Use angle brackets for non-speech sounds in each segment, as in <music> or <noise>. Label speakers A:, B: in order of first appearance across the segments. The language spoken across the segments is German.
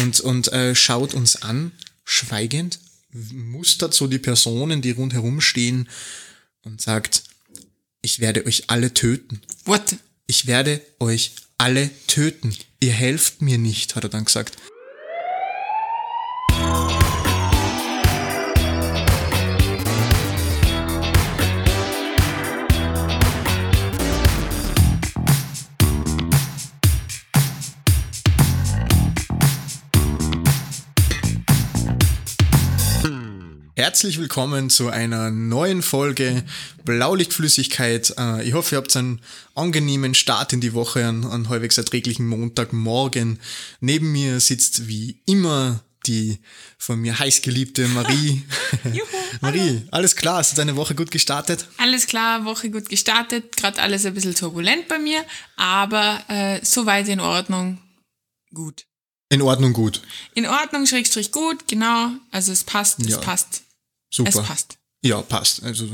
A: und, und äh, schaut uns an, schweigend, mustert so die Personen, die rundherum stehen und sagt, ich werde euch alle töten.
B: What?
A: Ich werde euch alle töten. Ihr helft mir nicht, hat er dann gesagt. Herzlich willkommen zu einer neuen Folge Blaulichtflüssigkeit. Äh, ich hoffe, ihr habt einen angenehmen Start in die Woche, einen, einen halbwegs erträglichen Montagmorgen. Neben mir sitzt wie immer die von mir heißgeliebte Marie. <laughs>
B: Juhu, <laughs>
A: Marie,
B: hallo.
A: alles klar? Hast du deine Woche gut gestartet?
B: Alles klar, Woche gut gestartet. Gerade alles ein bisschen turbulent bei mir, aber äh, soweit in Ordnung. Gut.
A: In Ordnung, gut.
B: In Ordnung, Schrägstrich gut, genau. Also es passt,
A: Ja.
B: es passt.
A: Super.
B: Es passt.
A: Ja, passt. Also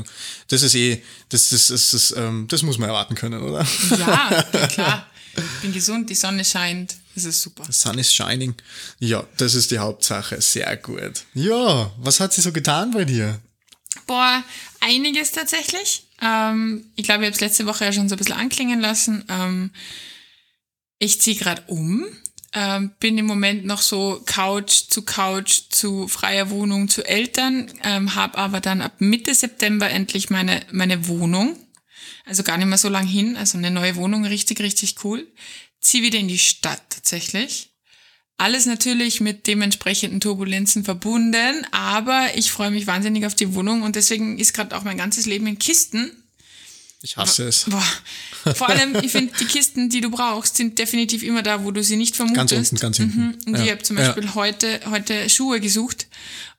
A: das ist eh, das, das, das, das, ähm, das muss man erwarten können, oder?
B: Ja, <laughs> klar. Ich bin gesund, die Sonne scheint. Es ist super.
A: Sun is shining. Ja, das ist die Hauptsache. Sehr gut. Ja, was hat sie so getan bei dir?
B: Boah, einiges tatsächlich. Ähm, ich glaube, ich habe es letzte Woche ja schon so ein bisschen anklingen lassen. Ähm, ich ziehe gerade um. Ähm, bin im Moment noch so Couch zu Couch zu freier Wohnung zu Eltern, ähm, habe aber dann ab Mitte September endlich meine, meine Wohnung. Also gar nicht mehr so lang hin. Also eine neue Wohnung, richtig, richtig cool. Zieh wieder in die Stadt tatsächlich. Alles natürlich mit dementsprechenden Turbulenzen verbunden, aber ich freue mich wahnsinnig auf die Wohnung und deswegen ist gerade auch mein ganzes Leben in Kisten.
A: Ich hasse es.
B: Boah. Vor allem, ich finde, die Kisten, die du brauchst, sind definitiv immer da, wo du sie nicht vermutest.
A: Ganz unten, ganz hinten.
B: Mhm. Und
A: Ja.
B: ich habe zum
A: Ja.
B: Beispiel heute, heute Schuhe gesucht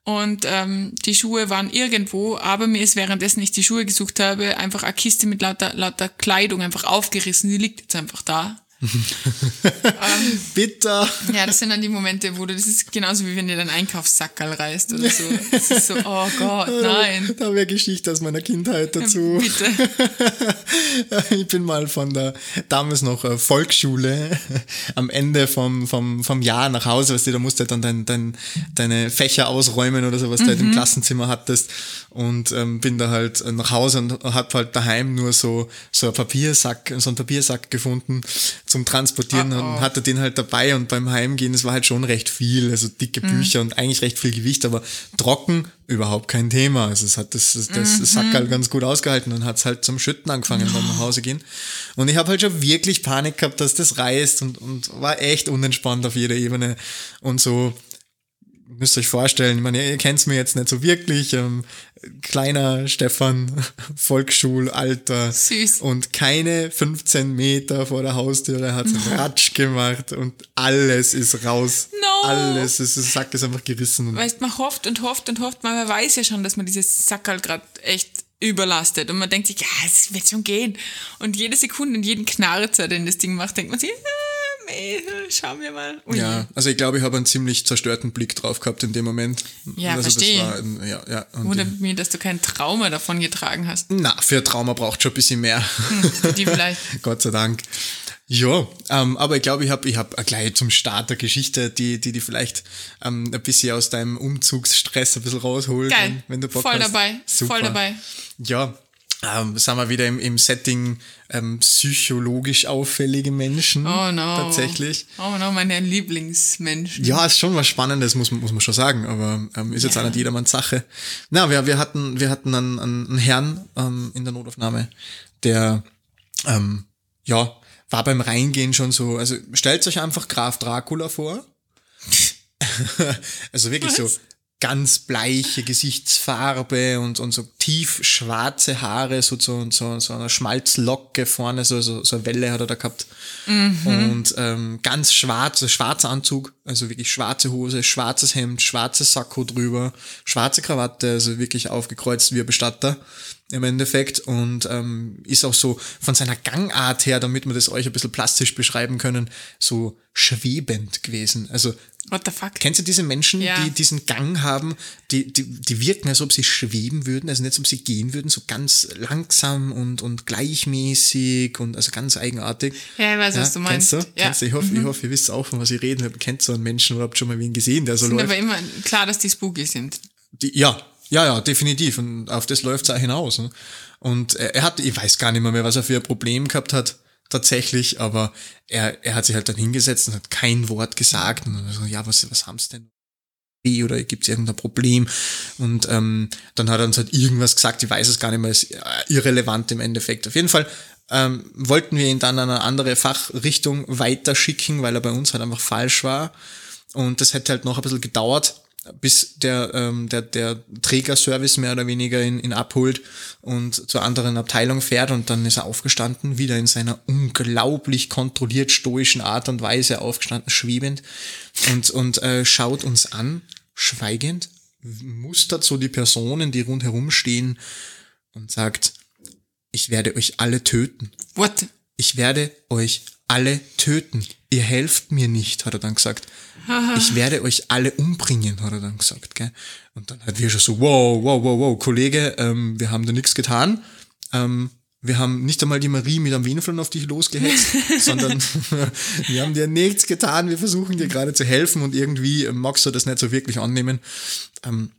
B: und ähm, die Schuhe waren irgendwo, aber mir ist währenddessen ich die Schuhe gesucht habe, einfach eine Kiste mit lauter, lauter Kleidung einfach aufgerissen. Die liegt jetzt einfach da. <laughs>
A: Bitter.
B: Ja, das sind dann die Momente, wo du, das ist genauso wie wenn dir dein Einkaufssackerl reißt oder so. Das ist so, oh Gott, <laughs> nein.
A: Da wäre Geschichte aus meiner Kindheit dazu.
B: Bitte. <laughs>
A: Ich bin mal von der damals noch äh, Volksschule am Ende vom, vom, vom Jahr nach Hause, weißt du, da musst du halt dann dein, dein, deine Fächer ausräumen oder so, was du halt im Klassenzimmer hattest und ähm, bin da halt äh, nach Hause und hab halt daheim nur so, so ein Papiersack, so einen Papiersack gefunden zum Transportieren
B: Oh, oh.
A: und hatte den halt dabei und beim Heimgehen, es war halt schon recht viel, also dicke Bücher und eigentlich recht viel Gewicht, aber trocken überhaupt kein Thema. Also es hat das, das, das Sack halt ganz gut ausgehalten und hat es halt zum Schütten angefangen beim nach Hause gehen. Und ich habe halt schon wirklich Panik gehabt, dass das reißt und, und war echt unentspannt auf jeder Ebene. Und so, müsst ihr euch vorstellen, ich meine, ihr kennt's mir jetzt nicht so wirklich, ähm, kleiner Stefan, <laughs> Volksschulalter.
B: Süß.
A: Und keine 15 Meter vor der Haustüre hat's Ratsch gemacht und alles ist raus.
B: No.
A: Alles, ist, der Sack ist einfach gerissen.
B: Weißt, man hofft und hofft und hofft, man weiß ja schon, dass man dieses Sackerl gerade echt überlastet und man denkt sich, ja, es wird schon gehen. Und jede Sekunde und jeden Knarzer, den das Ding macht, denkt man sich, ah, schauen wir mal. Ui.
A: Ja, also ich glaube, ich habe einen ziemlich zerstörten Blick drauf gehabt in dem Moment.
B: Ja,
A: also
B: verstehe.
A: Das war, ja, ja. Und
B: Wundert mich, dass du kein Trauma davon getragen hast.
A: na, für Trauma braucht schon ein bisschen mehr.
B: Die vielleicht. <laughs>
A: Gott sei Dank. Ja, ähm, aber ich glaube, ich habe ich hab gleich zum Start der Geschichte, die die, die vielleicht ähm, ein bisschen aus deinem Umzugsstress ein bisschen rausholt,
B: Geil.
A: wenn, wenn du Bock
B: Voll
A: hast.
B: dabei. Voll dabei.
A: Ja, ähm, sind wir wieder im, im Setting ähm, psychologisch auffällige Menschen.
B: Oh no.
A: Tatsächlich.
B: Oh no, meine Lieblingsmenschen.
A: Ja, ist schon was Spannendes, muss man, muss man schon sagen, aber ähm, ist jetzt
B: Ja.
A: auch nicht jedermanns Sache. Na, wir, wir hatten, wir hatten einen, einen Herrn ähm, in der Notaufnahme, der ähm, ja, war beim Reingehen schon so, also stellt euch einfach Graf Dracula vor. <laughs> also wirklich so
B: Was?
A: Ganz bleiche Gesichtsfarbe und, und so tief schwarze Haare, so, so, so, so eine Schmalzlocke vorne, so, so, so eine Welle hat er da gehabt. Und ähm, ganz schwarz, so schwarzer Anzug, also wirklich schwarze Hose, schwarzes Hemd, schwarzes Sakko drüber, schwarze Krawatte, also wirklich aufgekreuzt wie ein Bestatter im Endeffekt und ähm, ist auch so von seiner Gangart her, damit wir das euch ein bisschen plastisch beschreiben können, so schwebend gewesen. Also
B: What the fuck?
A: Kennst du diese Menschen,
B: Ja.
A: die diesen Gang haben, die, die, die wirken, als ob sie schweben würden, also nicht, als ob sie gehen würden, so ganz langsam und, und gleichmäßig und also ganz eigenartig.
B: Ja, ich weiß, was du meinst.
A: Kennst du?
B: Ja. Mhm.
A: Kennst du? Ich hoffe, ich hoffe, ihr wisst auch, von was ich rede. Ihr kennt so einen Menschen oder habt schon mal wen gesehen, der so
B: Sind
A: läuft.
B: aber immer klar, dass die spooky sind.
A: Die, ja, ja, ja, definitiv. Und auf das läuft es auch hinaus. Ne? Und er, er hat, ich weiß gar nicht mehr, mehr, was er für ein Problem gehabt hat, tatsächlich, aber er, er hat sich halt dann hingesetzt und hat kein Wort gesagt. Und so, ja, was, was haben's denn? Oder gibt es irgendein Problem? Und ähm, dann hat er uns halt irgendwas gesagt, ich weiß es gar nicht mehr, ist äh, irrelevant im Endeffekt. Auf jeden Fall ähm, wollten wir ihn dann an eine andere Fachrichtung weiterschicken, weil er bei uns halt einfach falsch war. Und das hätte halt noch ein bisschen gedauert, bis der, ähm, der, der Trägerservice mehr oder weniger ihn, ihn abholt und zur anderen Abteilung fährt und dann ist er aufgestanden, wieder in seiner unglaublich kontrolliert stoischen Art und Weise aufgestanden, schwebend und, und äh, schaut uns an, schweigend, mustert so die Personen, die rundherum stehen und sagt, ich werde euch alle töten
B: What?
A: ich werde euch alle töten. Ihr helft mir nicht, hat er dann gesagt. Ich werde euch alle umbringen, hat er dann gesagt. Gell? Und dann hat wir schon so, wow, wow, wow, wow, Kollege, ähm, wir haben da nichts getan. Ähm, wir haben nicht einmal die Marie mit einem Wienflon auf dich losgehetzt, <laughs> sondern <laughs> wir haben dir nichts getan. Wir versuchen dir gerade zu helfen und irgendwie ähm, magst du das nicht so wirklich annehmen. Ähm,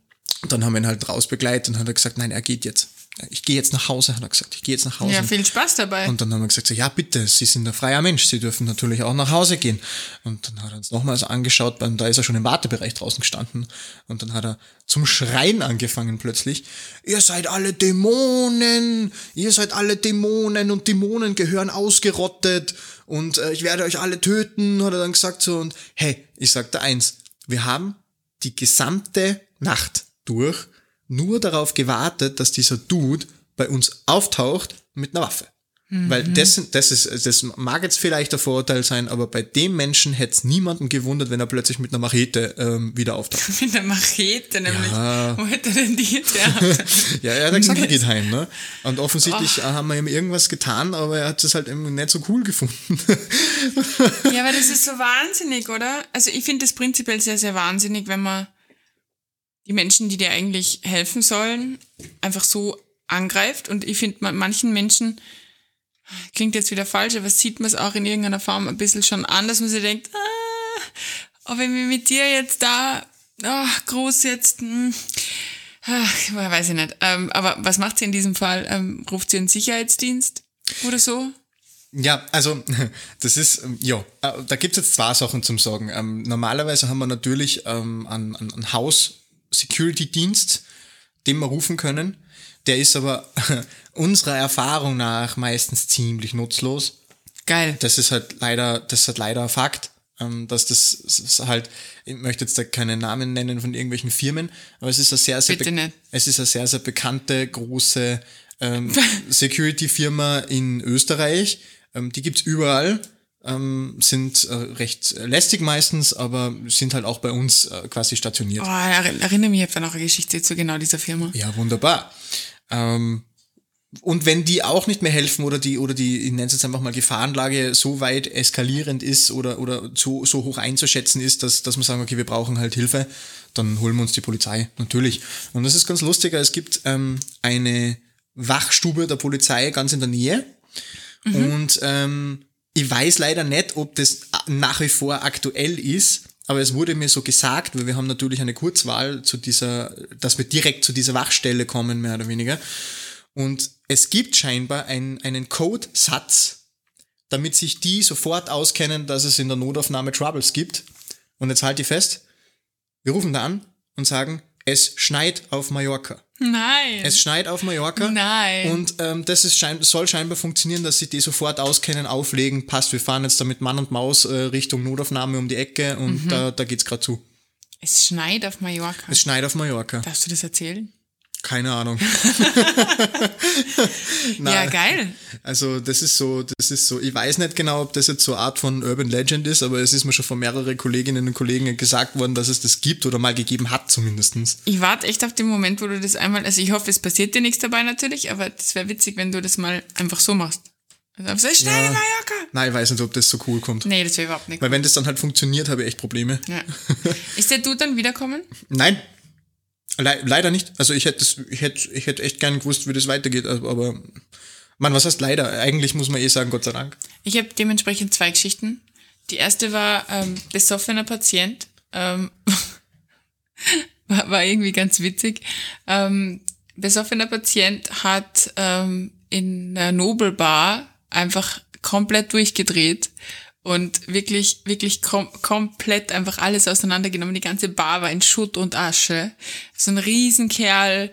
A: dann haben wir ihn halt rausbegleitet und hat er gesagt, nein, er geht jetzt. Ich gehe jetzt nach Hause, hat er gesagt. Ich gehe jetzt nach Hause.
B: Ja, viel Spaß dabei.
A: Und dann haben wir gesagt, so, ja bitte, Sie sind ein freier Mensch, Sie dürfen natürlich auch nach Hause gehen. Und dann hat er uns nochmals angeschaut, da ist er schon im Wartebereich draußen gestanden. Und dann hat er zum Schreien angefangen plötzlich. Ihr seid alle Dämonen, ihr seid alle Dämonen und Dämonen gehören ausgerottet. Und äh, ich werde euch alle töten, hat er dann gesagt so. Und hey, ich sagte eins, wir haben die gesamte Nacht durch nur darauf gewartet, dass dieser Dude bei uns auftaucht mit einer Waffe. Weil das, das ist, das mag jetzt vielleicht der Vorurteil sein, aber bei dem Menschen hätte es niemanden gewundert, wenn er plötzlich mit einer Machete ähm, wieder auftaucht. <laughs>
B: Mit der Machete nämlich.
A: Ja.
B: Wo hätte er denn die jetzt? <laughs>
A: Ja, er hat ja gesagt, er geht heim, ne? Und offensichtlich haben wir ihm irgendwas getan, aber er hat es halt eben nicht so cool gefunden.
B: Ja, aber das ist so wahnsinnig, oder? Also ich finde das prinzipiell sehr, sehr wahnsinnig, wenn man die Menschen, die dir eigentlich helfen sollen, einfach so angreift. Und ich finde, man- manchen Menschen, klingt jetzt wieder falsch, aber sieht man es auch in irgendeiner Form ein bisschen schon an, dass man sich denkt, ah, aber wenn wir mit dir jetzt da, ah, groß jetzt, hm, ach, weiß ich nicht. Ähm, aber was macht sie in diesem Fall? Ähm, ruft sie einen Sicherheitsdienst oder so?
A: Ja, also <laughs> das ist, ähm, ja, äh, da gibt's jetzt zwei Sachen zum Sagen. Ähm, normalerweise haben wir natürlich ähm, einen, einen einen Haus-Security-Dienst, den wir rufen können. Der ist aber <laughs> unserer Erfahrung nach meistens ziemlich nutzlos.
B: Geil.
A: Das ist halt leider, das ist halt leider ein Fakt, ähm, dass das ist halt, ich möchte jetzt da keine Namen nennen von irgendwelchen Firmen, aber es ist eine sehr, sehr, be- es ist eine sehr, sehr bekannte, große ähm, <laughs> Security-Firma in Österreich. Ähm, die gibt's überall, ähm, sind äh, recht lästig meistens, aber sind halt auch bei uns äh, quasi stationiert.
B: Oh, erinn- erinnere mich, ich habe da noch eine Geschichte zu genau dieser Firma.
A: Ja, wunderbar. Ähm, und wenn die auch nicht mehr helfen oder die, oder die, ich nenne es jetzt einfach mal Gefahrenlage so weit eskalierend ist oder, oder so, so hoch einzuschätzen ist, dass, dass man sagen, okay, wir brauchen halt Hilfe, dann holen wir uns die Polizei, natürlich. Und das ist ganz lustig, es gibt ähm, eine Wachstube der Polizei ganz in der Nähe. Und ähm, ich weiß leider nicht, ob das nach wie vor aktuell ist, aber es wurde mir so gesagt, weil wir haben natürlich eine Kurzwahl zu dieser, dass wir direkt zu dieser Wachstelle kommen, mehr oder weniger. Und es gibt scheinbar ein, einen Codesatz, damit sich die sofort auskennen, dass es in der Notaufnahme Troubles gibt. Und jetzt halt die fest. Wir rufen da an und sagen, es schneit auf Mallorca.
B: Nein.
A: Es schneit auf Mallorca.
B: Nein.
A: Und ähm, das ist schein soll scheinbar funktionieren, dass sie die sofort auskennen, auflegen, passt, wir fahren jetzt da mit Mann und Maus äh, Richtung Notaufnahme um die Ecke und da, da geht's gerade zu.
B: es schneit auf Mallorca.
A: Es schneit auf Mallorca.
B: Darfst du das erzählen?
A: Keine Ahnung. <laughs>
B: ja, geil.
A: Also das ist so, das ist so, ich weiß nicht genau, ob das jetzt so eine Art von Urban Legend ist, aber es ist mir schon von mehreren Kolleginnen und Kollegen gesagt worden, dass es das gibt oder mal gegeben hat zumindestens.
B: Ich warte echt auf den Moment, wo du das einmal, also ich hoffe, es passiert dir nichts dabei natürlich, aber das wäre witzig, wenn du das mal einfach so machst. Also, schnell ja. Mallorca!
A: Nein, ich weiß nicht, ob das so cool kommt.
B: Nee, das wäre überhaupt nicht
A: Weil wenn das dann halt funktioniert, habe ich echt Probleme.
B: Ja. Ist der Dude dann wiederkommen?
A: Nein, Le leider nicht. Also ich hätte, ich hätte, ich hätte echt gern gewusst, wie das weitergeht, aber man, was heißt leider? Eigentlich muss man eh sagen, Gott sei Dank.
B: Ich habe dementsprechend zwei Geschichten. Die erste war ähm, besoffener Patient. Ähm, <laughs> war, war irgendwie ganz witzig. Ähm, besoffener Patient hat ähm, in einer Nobelbar einfach komplett durchgedreht und wirklich, wirklich kom komplett einfach alles auseinandergenommen. Die ganze Bar war in Schutt und Asche. So ein Riesenkerl,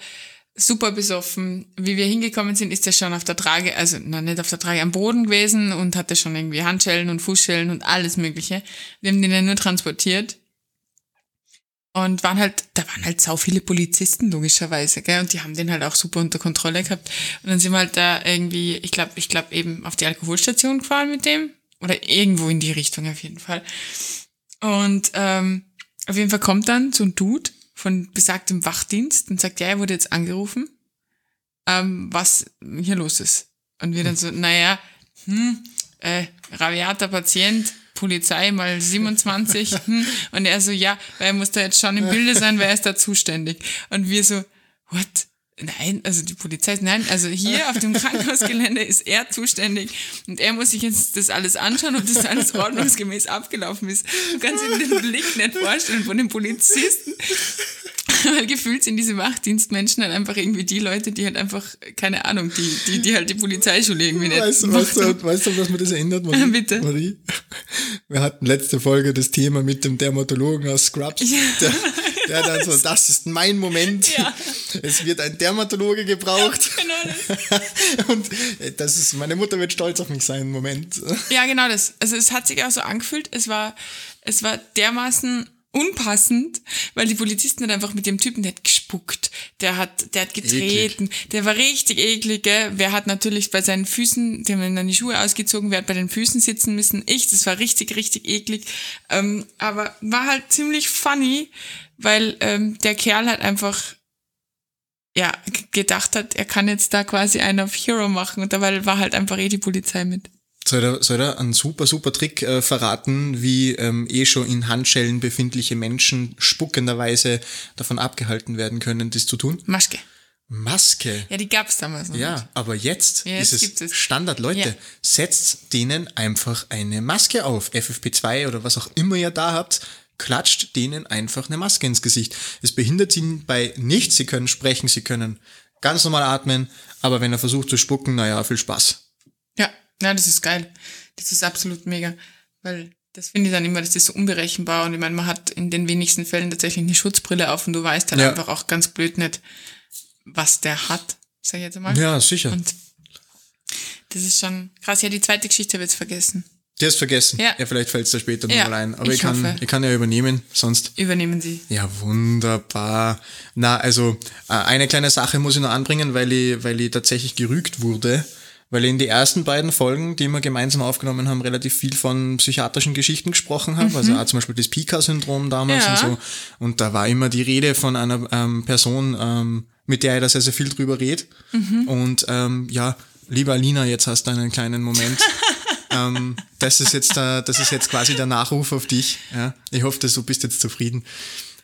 B: super besoffen. Wie wir hingekommen sind, ist er schon auf der Trage, also noch nicht auf der Trage, am Boden gewesen und hatte schon irgendwie Handschellen und Fußschellen und alles Mögliche. Wir haben den ja nur transportiert. Und waren halt, da waren halt sau viele Polizisten, logischerweise, gell? Und die haben den halt auch super unter Kontrolle gehabt. Und dann sind wir halt da irgendwie, ich glaube, ich glaube eben auf die Alkoholstation gefahren mit dem oder irgendwo in die Richtung auf jeden Fall. Und ähm, auf jeden Fall kommt dann so ein Dude von besagtem Wachdienst und sagt, ja, er wurde jetzt angerufen, ähm, was hier los ist. Und wir dann so, naja, hm, äh, rabiater Patient, Polizei mal 27. <laughs> Hm. Und er so, ja, weil er muss da jetzt schon im Bilde sein, weil er ist da zuständig. Und wir so, what? Nein, also die Polizei, nein, also hier auf dem <laughs> Krankenhausgelände ist er zuständig und er muss sich jetzt das alles anschauen, ob das alles <laughs> ordnungsgemäß abgelaufen ist. Du kannst dir den Blick nicht vorstellen von den Polizisten. Weil gefühlt sind diese Wachdienstmenschen halt einfach irgendwie die Leute, die halt einfach, keine Ahnung, die, die, die halt die Polizeischule irgendwie nicht
A: weißt, weißt, du, weißt du, was mir das erinnert, Marie?
B: Bitte.
A: Marie? Wir hatten letzte Folge das Thema mit dem Dermatologen aus Scrubs. Ja. Der, der dann so, <laughs> das ist mein Moment. Ja. Es wird ein Dermatologe gebraucht. Genau das. <laughs> Und das ist, meine Mutter wird stolz auf mich sein, Moment.
B: Ja, genau das. Also es hat sich auch so angefühlt. Es war, es war dermaßen unpassend, weil die Polizisten hat einfach mit dem Typen, der hat gespuckt, der hat, der hat getreten, eklig. der war richtig eklig, gell? Wer hat natürlich bei seinen Füßen, dem haben dann die Schuhe ausgezogen, wer hat bei den Füßen sitzen müssen? Ich, das war richtig, richtig eklig. Ähm, aber war halt ziemlich funny, weil ähm, der Kerl hat einfach ja gedacht hat, er kann jetzt da quasi einen auf Hero machen und dabei war halt einfach eh die Polizei mit.
A: Soll er, soll er einen super, super Trick äh, verraten, wie ähm, eh schon in Handschellen befindliche Menschen spuckenderweise davon abgehalten werden können, das zu tun?
B: Maske.
A: Maske.
B: Ja, die gab's damals
A: noch. Ja, nicht. aber jetzt, ja, ist es Standard. Leute, ja. setzt denen einfach eine Maske auf. FFP2 oder was auch immer ihr da habt, klatscht denen einfach eine Maske ins Gesicht. Es behindert sie bei nichts. Sie können sprechen, sie können ganz normal atmen, aber wenn er versucht zu spucken, naja, viel Spaß.
B: Ja, das ist geil. Das ist absolut mega, weil das finde ich dann immer, das ist so unberechenbar und ich meine, man hat in den wenigsten Fällen tatsächlich eine Schutzbrille auf und du weißt dann ja. einfach auch ganz blöd nicht, was der hat, sag ich jetzt mal.
A: Ja, sicher.
B: Und das ist schon krass. Ja, die zweite Geschichte habe ich jetzt vergessen.
A: Die hast vergessen. Ja, ja vielleicht fällt es da später ja, nochmal ein. Aber ich, ich kann, ich kann ja übernehmen, sonst.
B: Übernehmen Sie.
A: Ja, wunderbar. Na, also äh, eine kleine Sache muss ich noch anbringen, weil ich, weil ich tatsächlich gerügt wurde weil in die ersten beiden Folgen, die wir gemeinsam aufgenommen haben, relativ viel von psychiatrischen Geschichten gesprochen habe. Also mhm. Also auch zum Beispiel das Pika-Syndrom damals ja. und so. Und da war immer die Rede von einer ähm, Person, ähm, mit der ich da sehr, sehr viel drüber rede. Mhm. Und ähm, ja, lieber Alina, jetzt hast du einen kleinen Moment. <laughs> ähm, das ist jetzt der, das ist jetzt quasi der Nachruf auf dich. Ja? Ich hoffe, dass du bist jetzt zufrieden.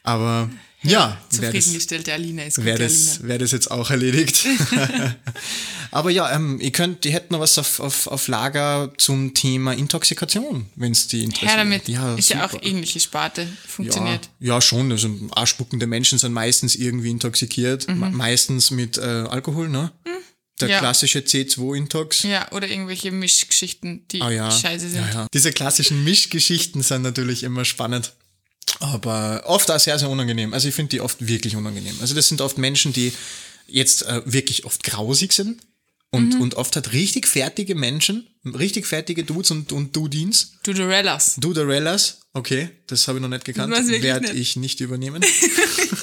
A: Aber ja,
B: zufriedengestellte Alina ist gut,
A: Wäre das, wär das jetzt auch erledigt. <laughs> Aber ja, ähm, ihr könnt, die hätten noch was auf, auf, auf Lager zum Thema Intoxikation, wenn es die
B: interessiert. Her damit. Ja, ist super. ja auch ähnliche Sparte, funktioniert.
A: Ja, ja schon. Also arschspuckende Menschen sind meistens irgendwie intoxikiert, mhm. meistens mit äh, Alkohol, ne? Mhm. Der ja. klassische C2-Intox.
B: Ja, oder irgendwelche Mischgeschichten, die ah, ja. scheiße sind. Ja,
A: ja. Diese klassischen Mischgeschichten sind natürlich immer spannend. Aber oft auch sehr, sehr unangenehm. Also ich finde die oft wirklich unangenehm. Also das sind oft Menschen, die jetzt äh, wirklich oft grausig sind und, mhm. und oft hat richtig fertige Menschen, richtig fertige Dudes und, und Dudins.
B: Duderellas.
A: Duderellas, okay, das habe ich noch nicht gekannt. Werde ich nicht übernehmen. <laughs>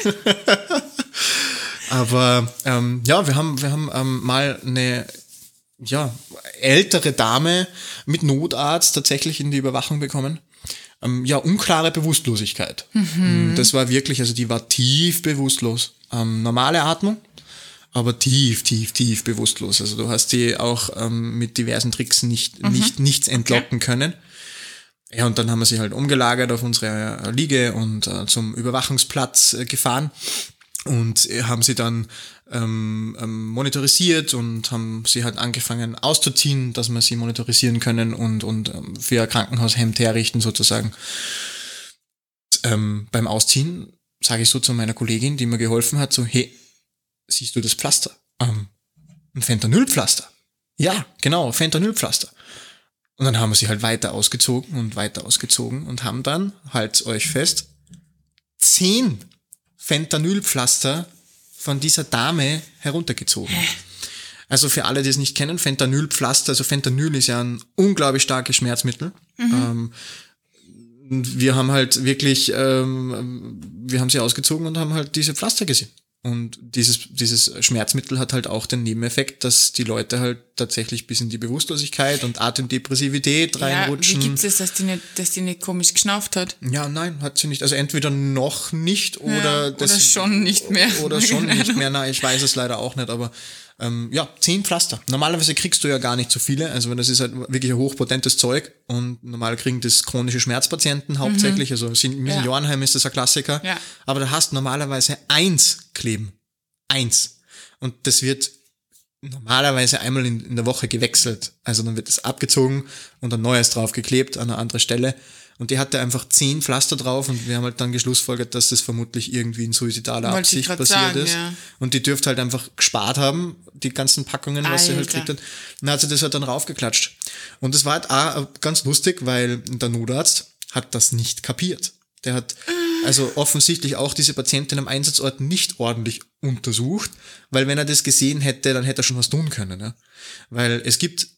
A: <laughs> Aber ähm, ja, wir haben, wir haben ähm, mal eine ja, ältere Dame mit Notarzt tatsächlich in die Überwachung bekommen. Ähm, ja, unklare Bewusstlosigkeit. Mhm. Das war wirklich, also die war tief bewusstlos. Ähm, normale Atmung, aber tief, tief, tief bewusstlos. Also du hast die auch ähm, mit diversen Tricks nicht, mhm. nicht nichts entlocken okay. können. Ja, und dann haben wir sie halt umgelagert auf unsere Liege und äh, zum Überwachungsplatz äh, gefahren und äh, haben sie dann ähm, ähm, monitorisiert und haben sie halt angefangen auszuziehen, dass wir sie monitorisieren können und, und ähm, für ihr Krankenhaushemd herrichten sozusagen. Ähm, beim Ausziehen sage ich so zu meiner Kollegin, die mir geholfen hat, so, hey, siehst du das Pflaster? Ähm, ein Fentanylpflaster. Ja, genau, Fentanylpflaster. Und dann haben wir sie halt weiter ausgezogen und weiter ausgezogen und haben dann, halt euch fest, zehn Fentanylpflaster von dieser Dame heruntergezogen. Also für alle, die es nicht kennen, Fentanylpflaster, also Fentanyl ist ja ein unglaublich starkes Schmerzmittel. Mhm. Ähm, wir haben halt wirklich, ähm, wir haben sie ausgezogen und haben halt diese Pflaster gesehen. Und dieses, dieses Schmerzmittel hat halt auch den Nebeneffekt, dass die Leute halt tatsächlich bis in die Bewusstlosigkeit und Atemdepressivität reinrutschen.
B: Ja, wie gibt es, dass die, nicht, dass die nicht komisch geschnauft hat?
A: Ja, nein, hat sie nicht. Also entweder noch nicht oder, ja,
B: das, oder schon nicht mehr.
A: Oder schon nicht <laughs> mehr. Nein, ich weiß es leider auch nicht, aber ähm, ja, zehn Pflaster. Normalerweise kriegst du ja gar nicht so viele, also das ist halt wirklich ein hochpotentes Zeug und normal kriegen das chronische Schmerzpatienten hauptsächlich, mhm. also im ja. Seniorenheim ist das ein Klassiker, ja. aber da hast normalerweise eins kleben. Eins. Und das wird normalerweise einmal in, in der Woche gewechselt. Also dann wird es abgezogen und ein neues draufgeklebt an eine andere Stelle. Und die hatte einfach zehn Pflaster drauf und wir haben halt dann geschlussfolgert, dass das vermutlich irgendwie in suizidaler Wollte Absicht passiert sagen, ist. Ja. Und die dürfte halt einfach gespart haben, die ganzen Packungen, was Alter. sie halt gekriegt hat. Und dann hat sie das halt dann raufgeklatscht. Und das war halt auch ganz lustig, weil der Notarzt hat das nicht kapiert. Der hat also offensichtlich auch diese Patientin am Einsatzort nicht ordentlich untersucht, weil wenn er das gesehen hätte, dann hätte er schon was tun können. Ja? Weil es gibt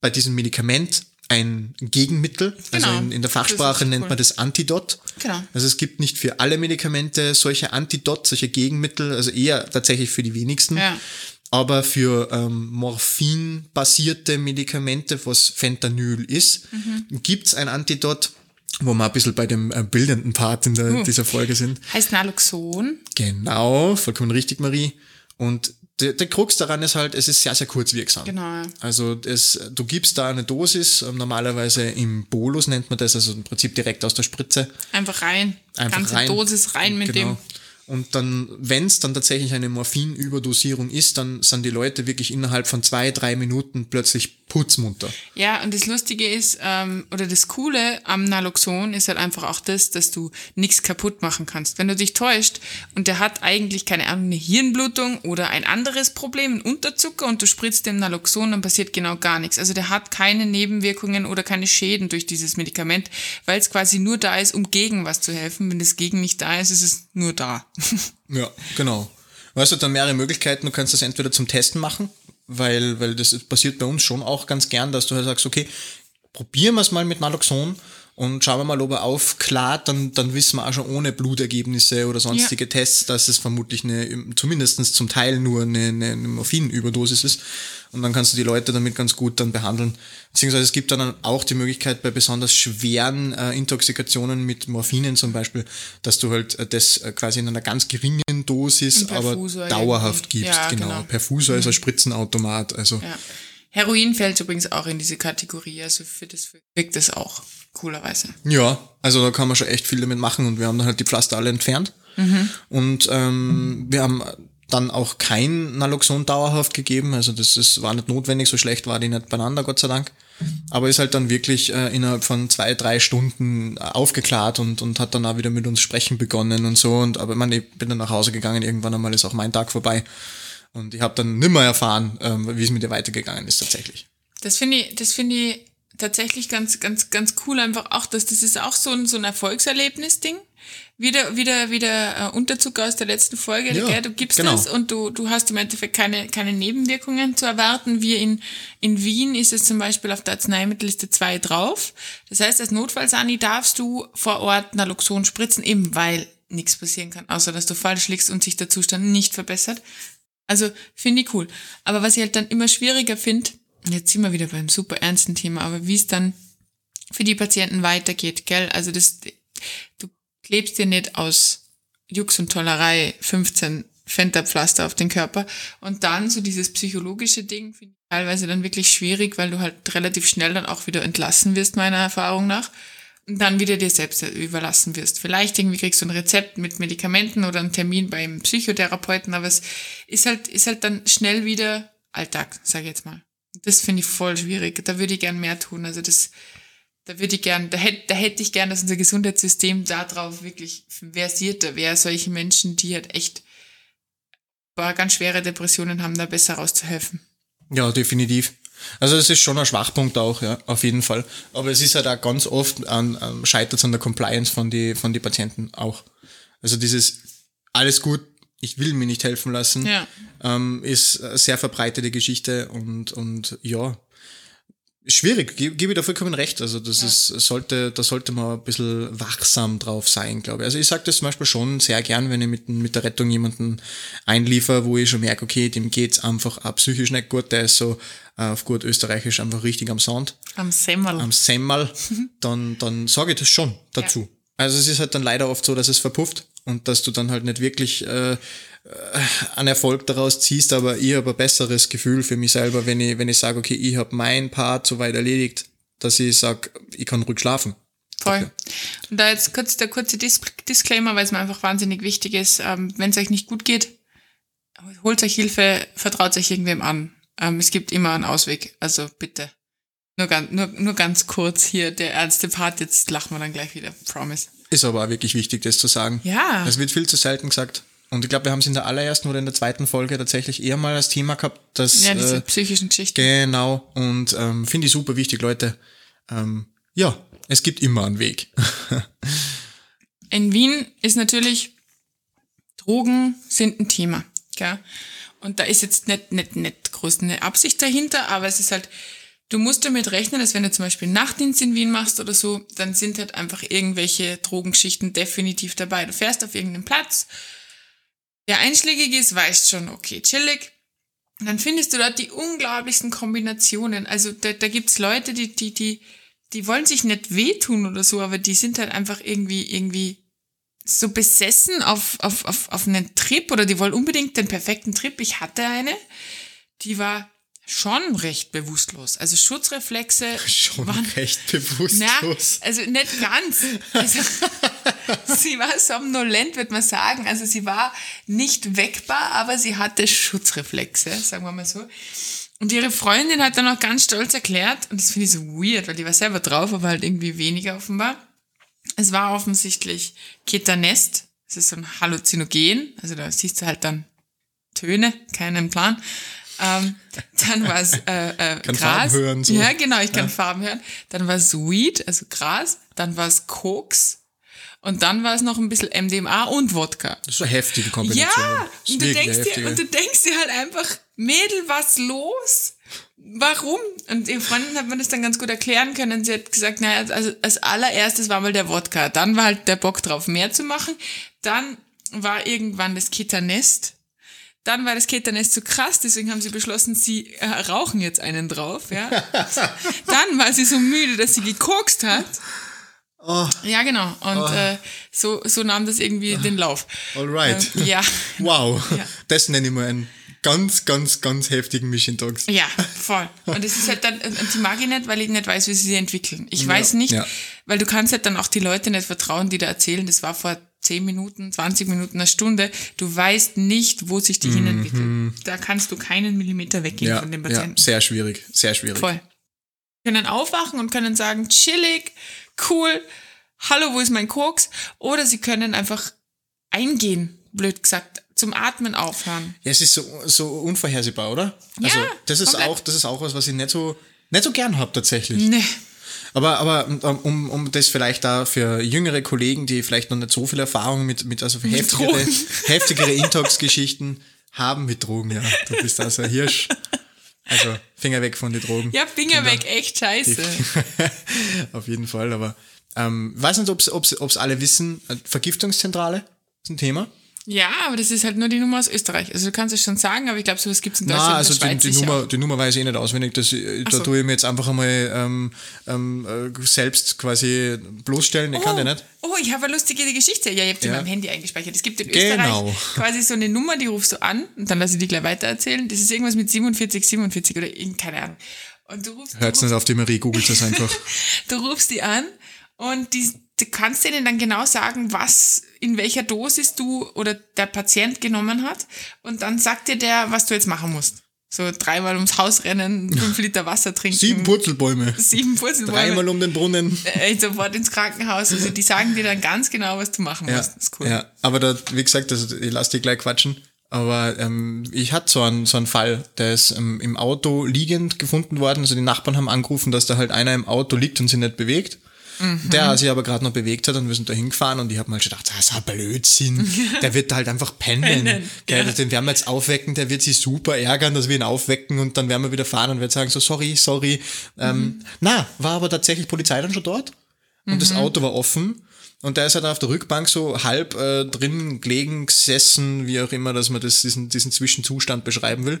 A: bei diesem Medikament ein Gegenmittel. Also genau. Also in, in der Fachsprache nennt cool. man das Antidot. Genau. Also es gibt nicht für alle Medikamente solche Antidot, solche Gegenmittel, also eher tatsächlich für die wenigsten. Ja. Aber für ähm, Morphin-basierte Medikamente, was Fentanyl ist, mhm. gibt's ein Antidot, wo wir ein bisschen bei dem äh, bildenden Part in der, uh. dieser Folge sind.
B: Heißt Naloxon.
A: Genau, vollkommen richtig, Marie. Und der, der Krux daran ist halt, es ist sehr, sehr kurzwirksam. Genau. Also es, du gibst da eine Dosis, ähm, normalerweise im Bolus nennt man das, also im Prinzip direkt aus der Spritze.
B: Einfach rein. Einfach Ganze rein. Dosis rein mit genau. dem.
A: Und dann, wenn es dann tatsächlich eine Morphinüberdosierung ist, dann sind die Leute wirklich innerhalb von zwei, drei Minuten plötzlich putzmunter.
B: Ja, und das Lustige ist, ähm, oder das Coole am Naloxon ist halt einfach auch das, dass du nichts kaputt machen kannst. Wenn du dich täuscht und der hat eigentlich, keine Ahnung, eine Hirnblutung oder ein anderes Problem, ein Unterzucker und du spritzt dem Naloxon, dann passiert genau gar nichts. Also der hat keine Nebenwirkungen oder keine Schäden durch dieses Medikament, weil es quasi nur da ist, um gegen was zu helfen. Wenn das Gegen nicht da ist, ist es nur da. <laughs>
A: ja, genau. Weißt du, dann mehrere Möglichkeiten. Du kannst das entweder zum Testen machen, weil, weil das passiert bei uns schon auch ganz gern, dass du halt sagst, okay, probieren wir es mal mit Naloxon und schauen wir mal, ob er aufklart, dann, dann wissen wir auch schon ohne Blutergebnisse oder sonstige ja. Tests, dass es vermutlich eine, zumindest zum Teil nur eine, eine Morphinüberdosis ist. Und dann kannst du die Leute damit ganz gut dann behandeln. Beziehungsweise es gibt dann auch die Möglichkeit bei besonders schweren äh, Intoxikationen mit Morphinen zum Beispiel, dass du halt äh, das äh, quasi in einer ganz geringen Dosis, aber dauerhaft irgendwie. gibst. Ja, genau. genau. Perfusor mhm. ist ein Spritzenautomat. Also. Ja.
B: Heroin fällt übrigens auch in diese Kategorie, also für das wirkt es auch coolerweise.
A: Ja, also da kann man schon echt viel damit machen und wir haben dann halt die Pflaster alle entfernt. Mhm. Und ähm, wir haben dann auch kein Naloxon dauerhaft gegeben, also das ist, war nicht notwendig, so schlecht war die nicht beieinander, Gott sei Dank. Aber ist halt dann wirklich äh, innerhalb von zwei, drei Stunden aufgeklärt und, und hat dann auch wieder mit uns sprechen begonnen und so. Und aber ich, meine, ich bin dann nach Hause gegangen, irgendwann einmal ist auch mein Tag vorbei. Und ich habe dann nimmer erfahren, ähm, wie es mit ihr weitergegangen ist tatsächlich.
B: Das finde ich, das finde ich tatsächlich ganz, ganz, ganz cool einfach auch, dass das ist auch so ein, so ein Erfolgserlebnis-Ding. Wieder, wieder, wieder äh, Unterzug aus der letzten Folge, ja, gell? du gibst genau. das und du, du hast im Endeffekt keine, keine Nebenwirkungen zu erwarten. Wir in, in Wien ist es zum Beispiel auf der Arzneimittelliste 2 drauf. Das heißt, als Notfallsani darfst du vor Ort Naloxon spritzen, eben weil nichts passieren kann, außer dass du falsch liegst und sich der Zustand nicht verbessert. Also finde ich cool. Aber was ich halt dann immer schwieriger finde, jetzt sind wir wieder beim super ernsten Thema, aber wie es dann für die Patienten weitergeht, gell? Also das, du klebst dir nicht aus Jux und Tollerei 15 Fenterpflaster auf den Körper und dann so dieses psychologische Ding finde ich teilweise dann wirklich schwierig, weil du halt relativ schnell dann auch wieder entlassen wirst, meiner Erfahrung nach und dann wieder dir selbst überlassen wirst. Vielleicht irgendwie kriegst du ein Rezept mit Medikamenten oder einen Termin beim Psychotherapeuten, aber es ist halt, ist halt dann schnell wieder Alltag, sage ich jetzt mal. Das finde ich voll schwierig. Da würde ich gern mehr tun. Also das, da würde ich gern, da hätte, da hätte ich gern, dass unser Gesundheitssystem darauf wirklich versierter wäre, solche Menschen, die halt echt ganz schwere Depressionen haben, da besser rauszuhelfen.
A: Ja, definitiv. Also das ist schon ein Schwachpunkt auch, ja, auf jeden Fall. Aber es ist halt auch ganz oft an, an scheitert an der Compliance von die von die Patienten auch. Also dieses alles gut, ich will mir nicht helfen lassen,
B: Ja.
A: ähm, ist eine sehr verbreitete Geschichte und und ja schwierig. Ge- Gebe ich da vollkommen recht. Also das ist sollte da sollte man ein bisschen wachsam drauf sein, glaube ich. Also ich sage das zum Beispiel schon sehr gern, wenn ich mit mit der Rettung jemanden einliefer, wo ich schon merke, okay, dem geht's einfach auch psychisch nicht gut, der ist so äh, auf gut österreichisch einfach richtig am Sound,
B: Am Semmel.
A: am Semmel, <laughs> dann, dann sage ich das schon dazu. Also es ist halt dann leider oft so, dass es verpufft und dass du dann halt nicht wirklich äh, einen Erfolg daraus ziehst, aber ich habe ein besseres Gefühl für mich selber, wenn ich, wenn ich sage, okay, ich habe mein Part soweit erledigt, dass ich sage, ich kann ruhig schlafen.
B: Voll. Und da jetzt kurz der kurze Dis Disclaimer, weil es mir einfach wahnsinnig wichtig ist, ähm, wenn es euch nicht gut geht, holt euch Hilfe, vertraut euch irgendwem an. Ähm, es gibt immer einen Ausweg. Also bitte. Nur ganz, nur, nur ganz kurz hier der ernste Part, jetzt lachen wir dann gleich wieder. Promise.
A: Ist aber auch wirklich wichtig, das zu sagen.
B: Ja.
A: Es wird viel zu selten gesagt. Und ich glaube, wir haben es in der allerersten oder in der zweiten Folge tatsächlich eher mal als Thema gehabt, dass
B: Ja, diese
A: äh,
B: psychischen Geschichten.
A: Genau, und ähm, finde ich super wichtig, Leute. Ähm, ja, es gibt immer einen Weg. <laughs>
B: In Wien ist natürlich, Drogen sind ein Thema. Gell? Und da ist jetzt nicht, nicht, nicht groß eine Absicht dahinter, aber es ist halt, du musst damit rechnen, dass wenn du zum Beispiel Nachtdienst in Wien machst oder so, dann sind halt einfach irgendwelche Drogengeschichten definitiv dabei. Du fährst auf irgendeinen Platz, der einschlägig ist, weißt schon, okay, chillig. Und dann findest du dort die unglaublichsten Kombinationen. Also da, da gibt's Leute, die, die, die, die wollen sich nicht wehtun oder so, aber die sind halt einfach irgendwie, irgendwie so besessen auf, auf, auf, auf einen Trip oder die wollen unbedingt den perfekten Trip. Ich hatte eine, die war schon recht bewusstlos. Also Schutzreflexe <laughs>
A: Schon
B: waren
A: recht
B: na,
A: bewusstlos.
B: also nicht ganz. Also, <laughs> sie war somnolent, würde man sagen. Also sie war nicht weckbar, aber sie hatte Schutzreflexe, sagen wir mal so. Und ihre Freundin hat dann auch ganz stolz erklärt, und das finde ich so weird, weil die war selber drauf, aber halt irgendwie weniger offenbar. Es war offensichtlich Ketanest. Das ist so ein Halluzinogen. Also da siehst du halt dann Töne, keinen Plan. Ähm, dann war es äh, äh,
A: Kann
B: Gras.
A: Farben hören, so.
B: Ja, genau, ich kann Farben hören. Dann war es Weed, also Gras. Dann war es Koks. Und dann war es noch ein bisschen MDMA und Wodka.
A: Das ist eine heftige Kombination.
B: Ja, und du, denkst dir, und du denkst dir halt einfach, Mädel, was los? Warum? Und ihre Freundin hat mir das dann ganz gut erklären können. Sie hat gesagt, naja, also als allererstes war mal der Wodka. Dann war halt der Bock drauf, mehr zu machen. Dann war irgendwann das Ketanest. Dann war das Ketanest zu krass, deswegen haben sie beschlossen, sie äh, rauchen jetzt einen drauf. Ja. <laughs> Dann war sie so müde, dass sie gekokst hat.
A: Oh,
B: Ja, genau. Und äh, so, so nahm das irgendwie den Lauf.
A: alright.
B: Ähm, ja. <laughs>
A: Wow.
B: Ja.
A: Das nenne ich mal einen ganz, ganz, ganz heftigen Mission-Dogs.
B: Ja, voll. Und das ist halt dann, und die mag ich nicht, weil ich nicht weiß, wie sie sich entwickeln. Ich weiß nicht,
A: ja.
B: weil du kannst halt dann auch die Leute nicht vertrauen, die da erzählen, das war vor 10 Minuten, 20 Minuten, eine Stunde. Du weißt nicht, wo sich die hinentwickeln. Da kannst du keinen Millimeter weggehen
A: Mhm. Ja,
B: von dem
A: ja,
B: Patienten.
A: sehr schwierig, sehr schwierig.
B: Voll. Können aufwachen und können sagen, chillig, cool, hallo, wo ist mein Koks? Oder sie können einfach eingehen, blöd gesagt, zum Atmen aufhören.
A: Ja, es ist so, so unvorhersehbar, oder?
B: Ja,
A: also das ist
B: komplett.
A: auch, das ist auch was, was ich nicht so, nicht so gern hab tatsächlich.
B: Nee.
A: Aber, aber um, um das vielleicht da für jüngere Kollegen, die vielleicht noch nicht so viel Erfahrung mit, mit also heftigere,
B: Drogen.
A: heftigere Intox-Geschichten haben mit Drogen, ja. Du bist also ein Hirsch. Also Finger weg von den Drogen.
B: Ja, Finger weg, echt scheiße. <laughs>
A: Auf jeden Fall, aber ähm, weiß nicht, ob es alle wissen, Vergiftungszentrale ist ein Thema.
B: Ja, aber das ist halt nur die Nummer aus Österreich. Also du kannst es schon sagen, aber ich glaube, sowas gibt es in Deutschland und
A: also die, die, Nummer, die Nummer weiß ich eh nicht auswendig. Das, äh, da
B: so.
A: tue ich mir jetzt einfach einmal ähm, ähm, äh, selbst quasi bloßstellen. Ich kann der nicht.
B: Oh, ich habe eine lustige Geschichte. Ja, ich habe die
A: Ja.
B: in meinem Handy eingespeichert. Es gibt in
A: Genau.
B: Österreich quasi so eine Nummer, die rufst du an und dann lasse ich die gleich weitererzählen. Das ist irgendwas mit 47, 47 oder keine Ahnung. Und du rufst, du
A: Hört's nicht auf die Marie, googelt das einfach. <laughs>
B: Du rufst die an und die, du kannst denen dann genau sagen, was, in welcher Dosis du oder der Patient genommen hat. Und dann sagt dir der, was du jetzt machen musst. So dreimal ums Haus rennen, fünf <laughs> Liter Wasser trinken.
A: Sieben Purzelbäume.
B: sieben Purzelbäume.
A: Dreimal um den Brunnen.
B: äh, sofort ins Krankenhaus. Also die sagen dir dann ganz genau, was du machen
A: Ja,
B: musst. Das ist cool.
A: ja, aber da, wie gesagt, also ich lasse dich gleich quatschen. Aber ähm, ich hatte so einen, so einen Fall, der ist ähm, im Auto liegend gefunden worden. Also die Nachbarn haben angerufen, dass da halt einer im Auto liegt und sich nicht bewegt. Der sich aber gerade noch bewegt hat und wir sind da hingefahren und ich habe mal schon gedacht, das ist ein Blödsinn. <laughs> Der wird da halt einfach pennen.
B: Pennen,
A: Gell,
B: ja.
A: Den werden wir jetzt aufwecken, der wird sich super ärgern, dass wir ihn aufwecken und dann werden wir wieder fahren und wird sagen so, sorry, sorry. Ähm, na, war aber tatsächlich Polizei dann schon dort und das Auto war offen. Und der ist halt auf der Rückbank so halb äh, drin gelegen, gesessen, wie auch immer, dass man das, diesen, diesen Zwischenzustand beschreiben will.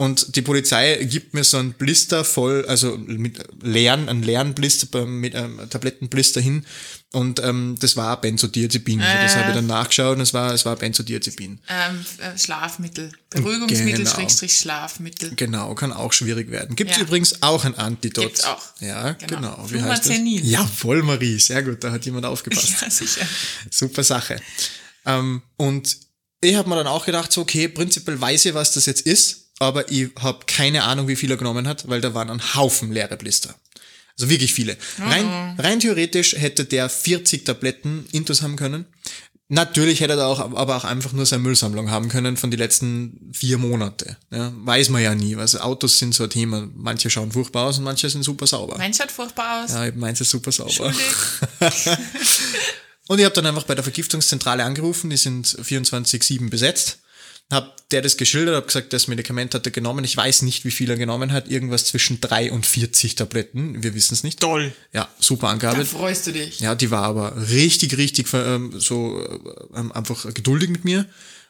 A: Und die Polizei gibt mir so einen Blister voll, also mit leeren, einen leeren Blister, mit einem Tablettenblister hin. Und ähm, das war Benzodiazepin. Also das
B: Äh.
A: habe ich dann nachgeschaut und es war, es war Benzodiazepin.
B: Ähm, äh, Schlafmittel. Beruhigungsmittel,
A: Genau.
B: Schrägstrich Schlafmittel.
A: Genau, kann auch schwierig werden. Gibt es
B: Ja.
A: übrigens auch ein Antidot.
B: Gibt's auch.
A: Ja,
B: Genau.
A: genau. Wie heißt das? Jawohl, Marie, sehr gut, da hat jemand aufgepasst.
B: Ja, sicher.
A: Super Sache. Ähm, und ich habe mir dann auch gedacht, so, okay, prinzipiell weiß ich, was das jetzt ist, aber ich habe keine Ahnung, wie viel er genommen hat, weil da waren ein Haufen leere Blister. Also wirklich viele. Rein, rein theoretisch hätte der 40 Tabletten Intus haben können. Natürlich hätte er auch, aber auch einfach nur seine Müllsammlung haben können von den letzten vier Monate. Ja, weiß man ja nie. Also Autos sind so ein Thema. Manche schauen furchtbar aus und manche sind super sauber.
B: Mein schaut furchtbar aus.
A: Ja, meins ist super sauber. <laughs> Und ich habe dann einfach bei der Vergiftungszentrale angerufen, die sind 24-7 besetzt. Hab der das geschildert, habe gesagt, das Medikament hat er genommen. Ich weiß nicht, wie viel er genommen hat. Irgendwas zwischen 3 und 40 Tabletten. Wir wissen es nicht.
B: Toll.
A: Ja, super
B: Da
A: Angabe.
B: freust du dich.
A: Ja, die war aber richtig, richtig ähm, so ähm, einfach geduldig mit mir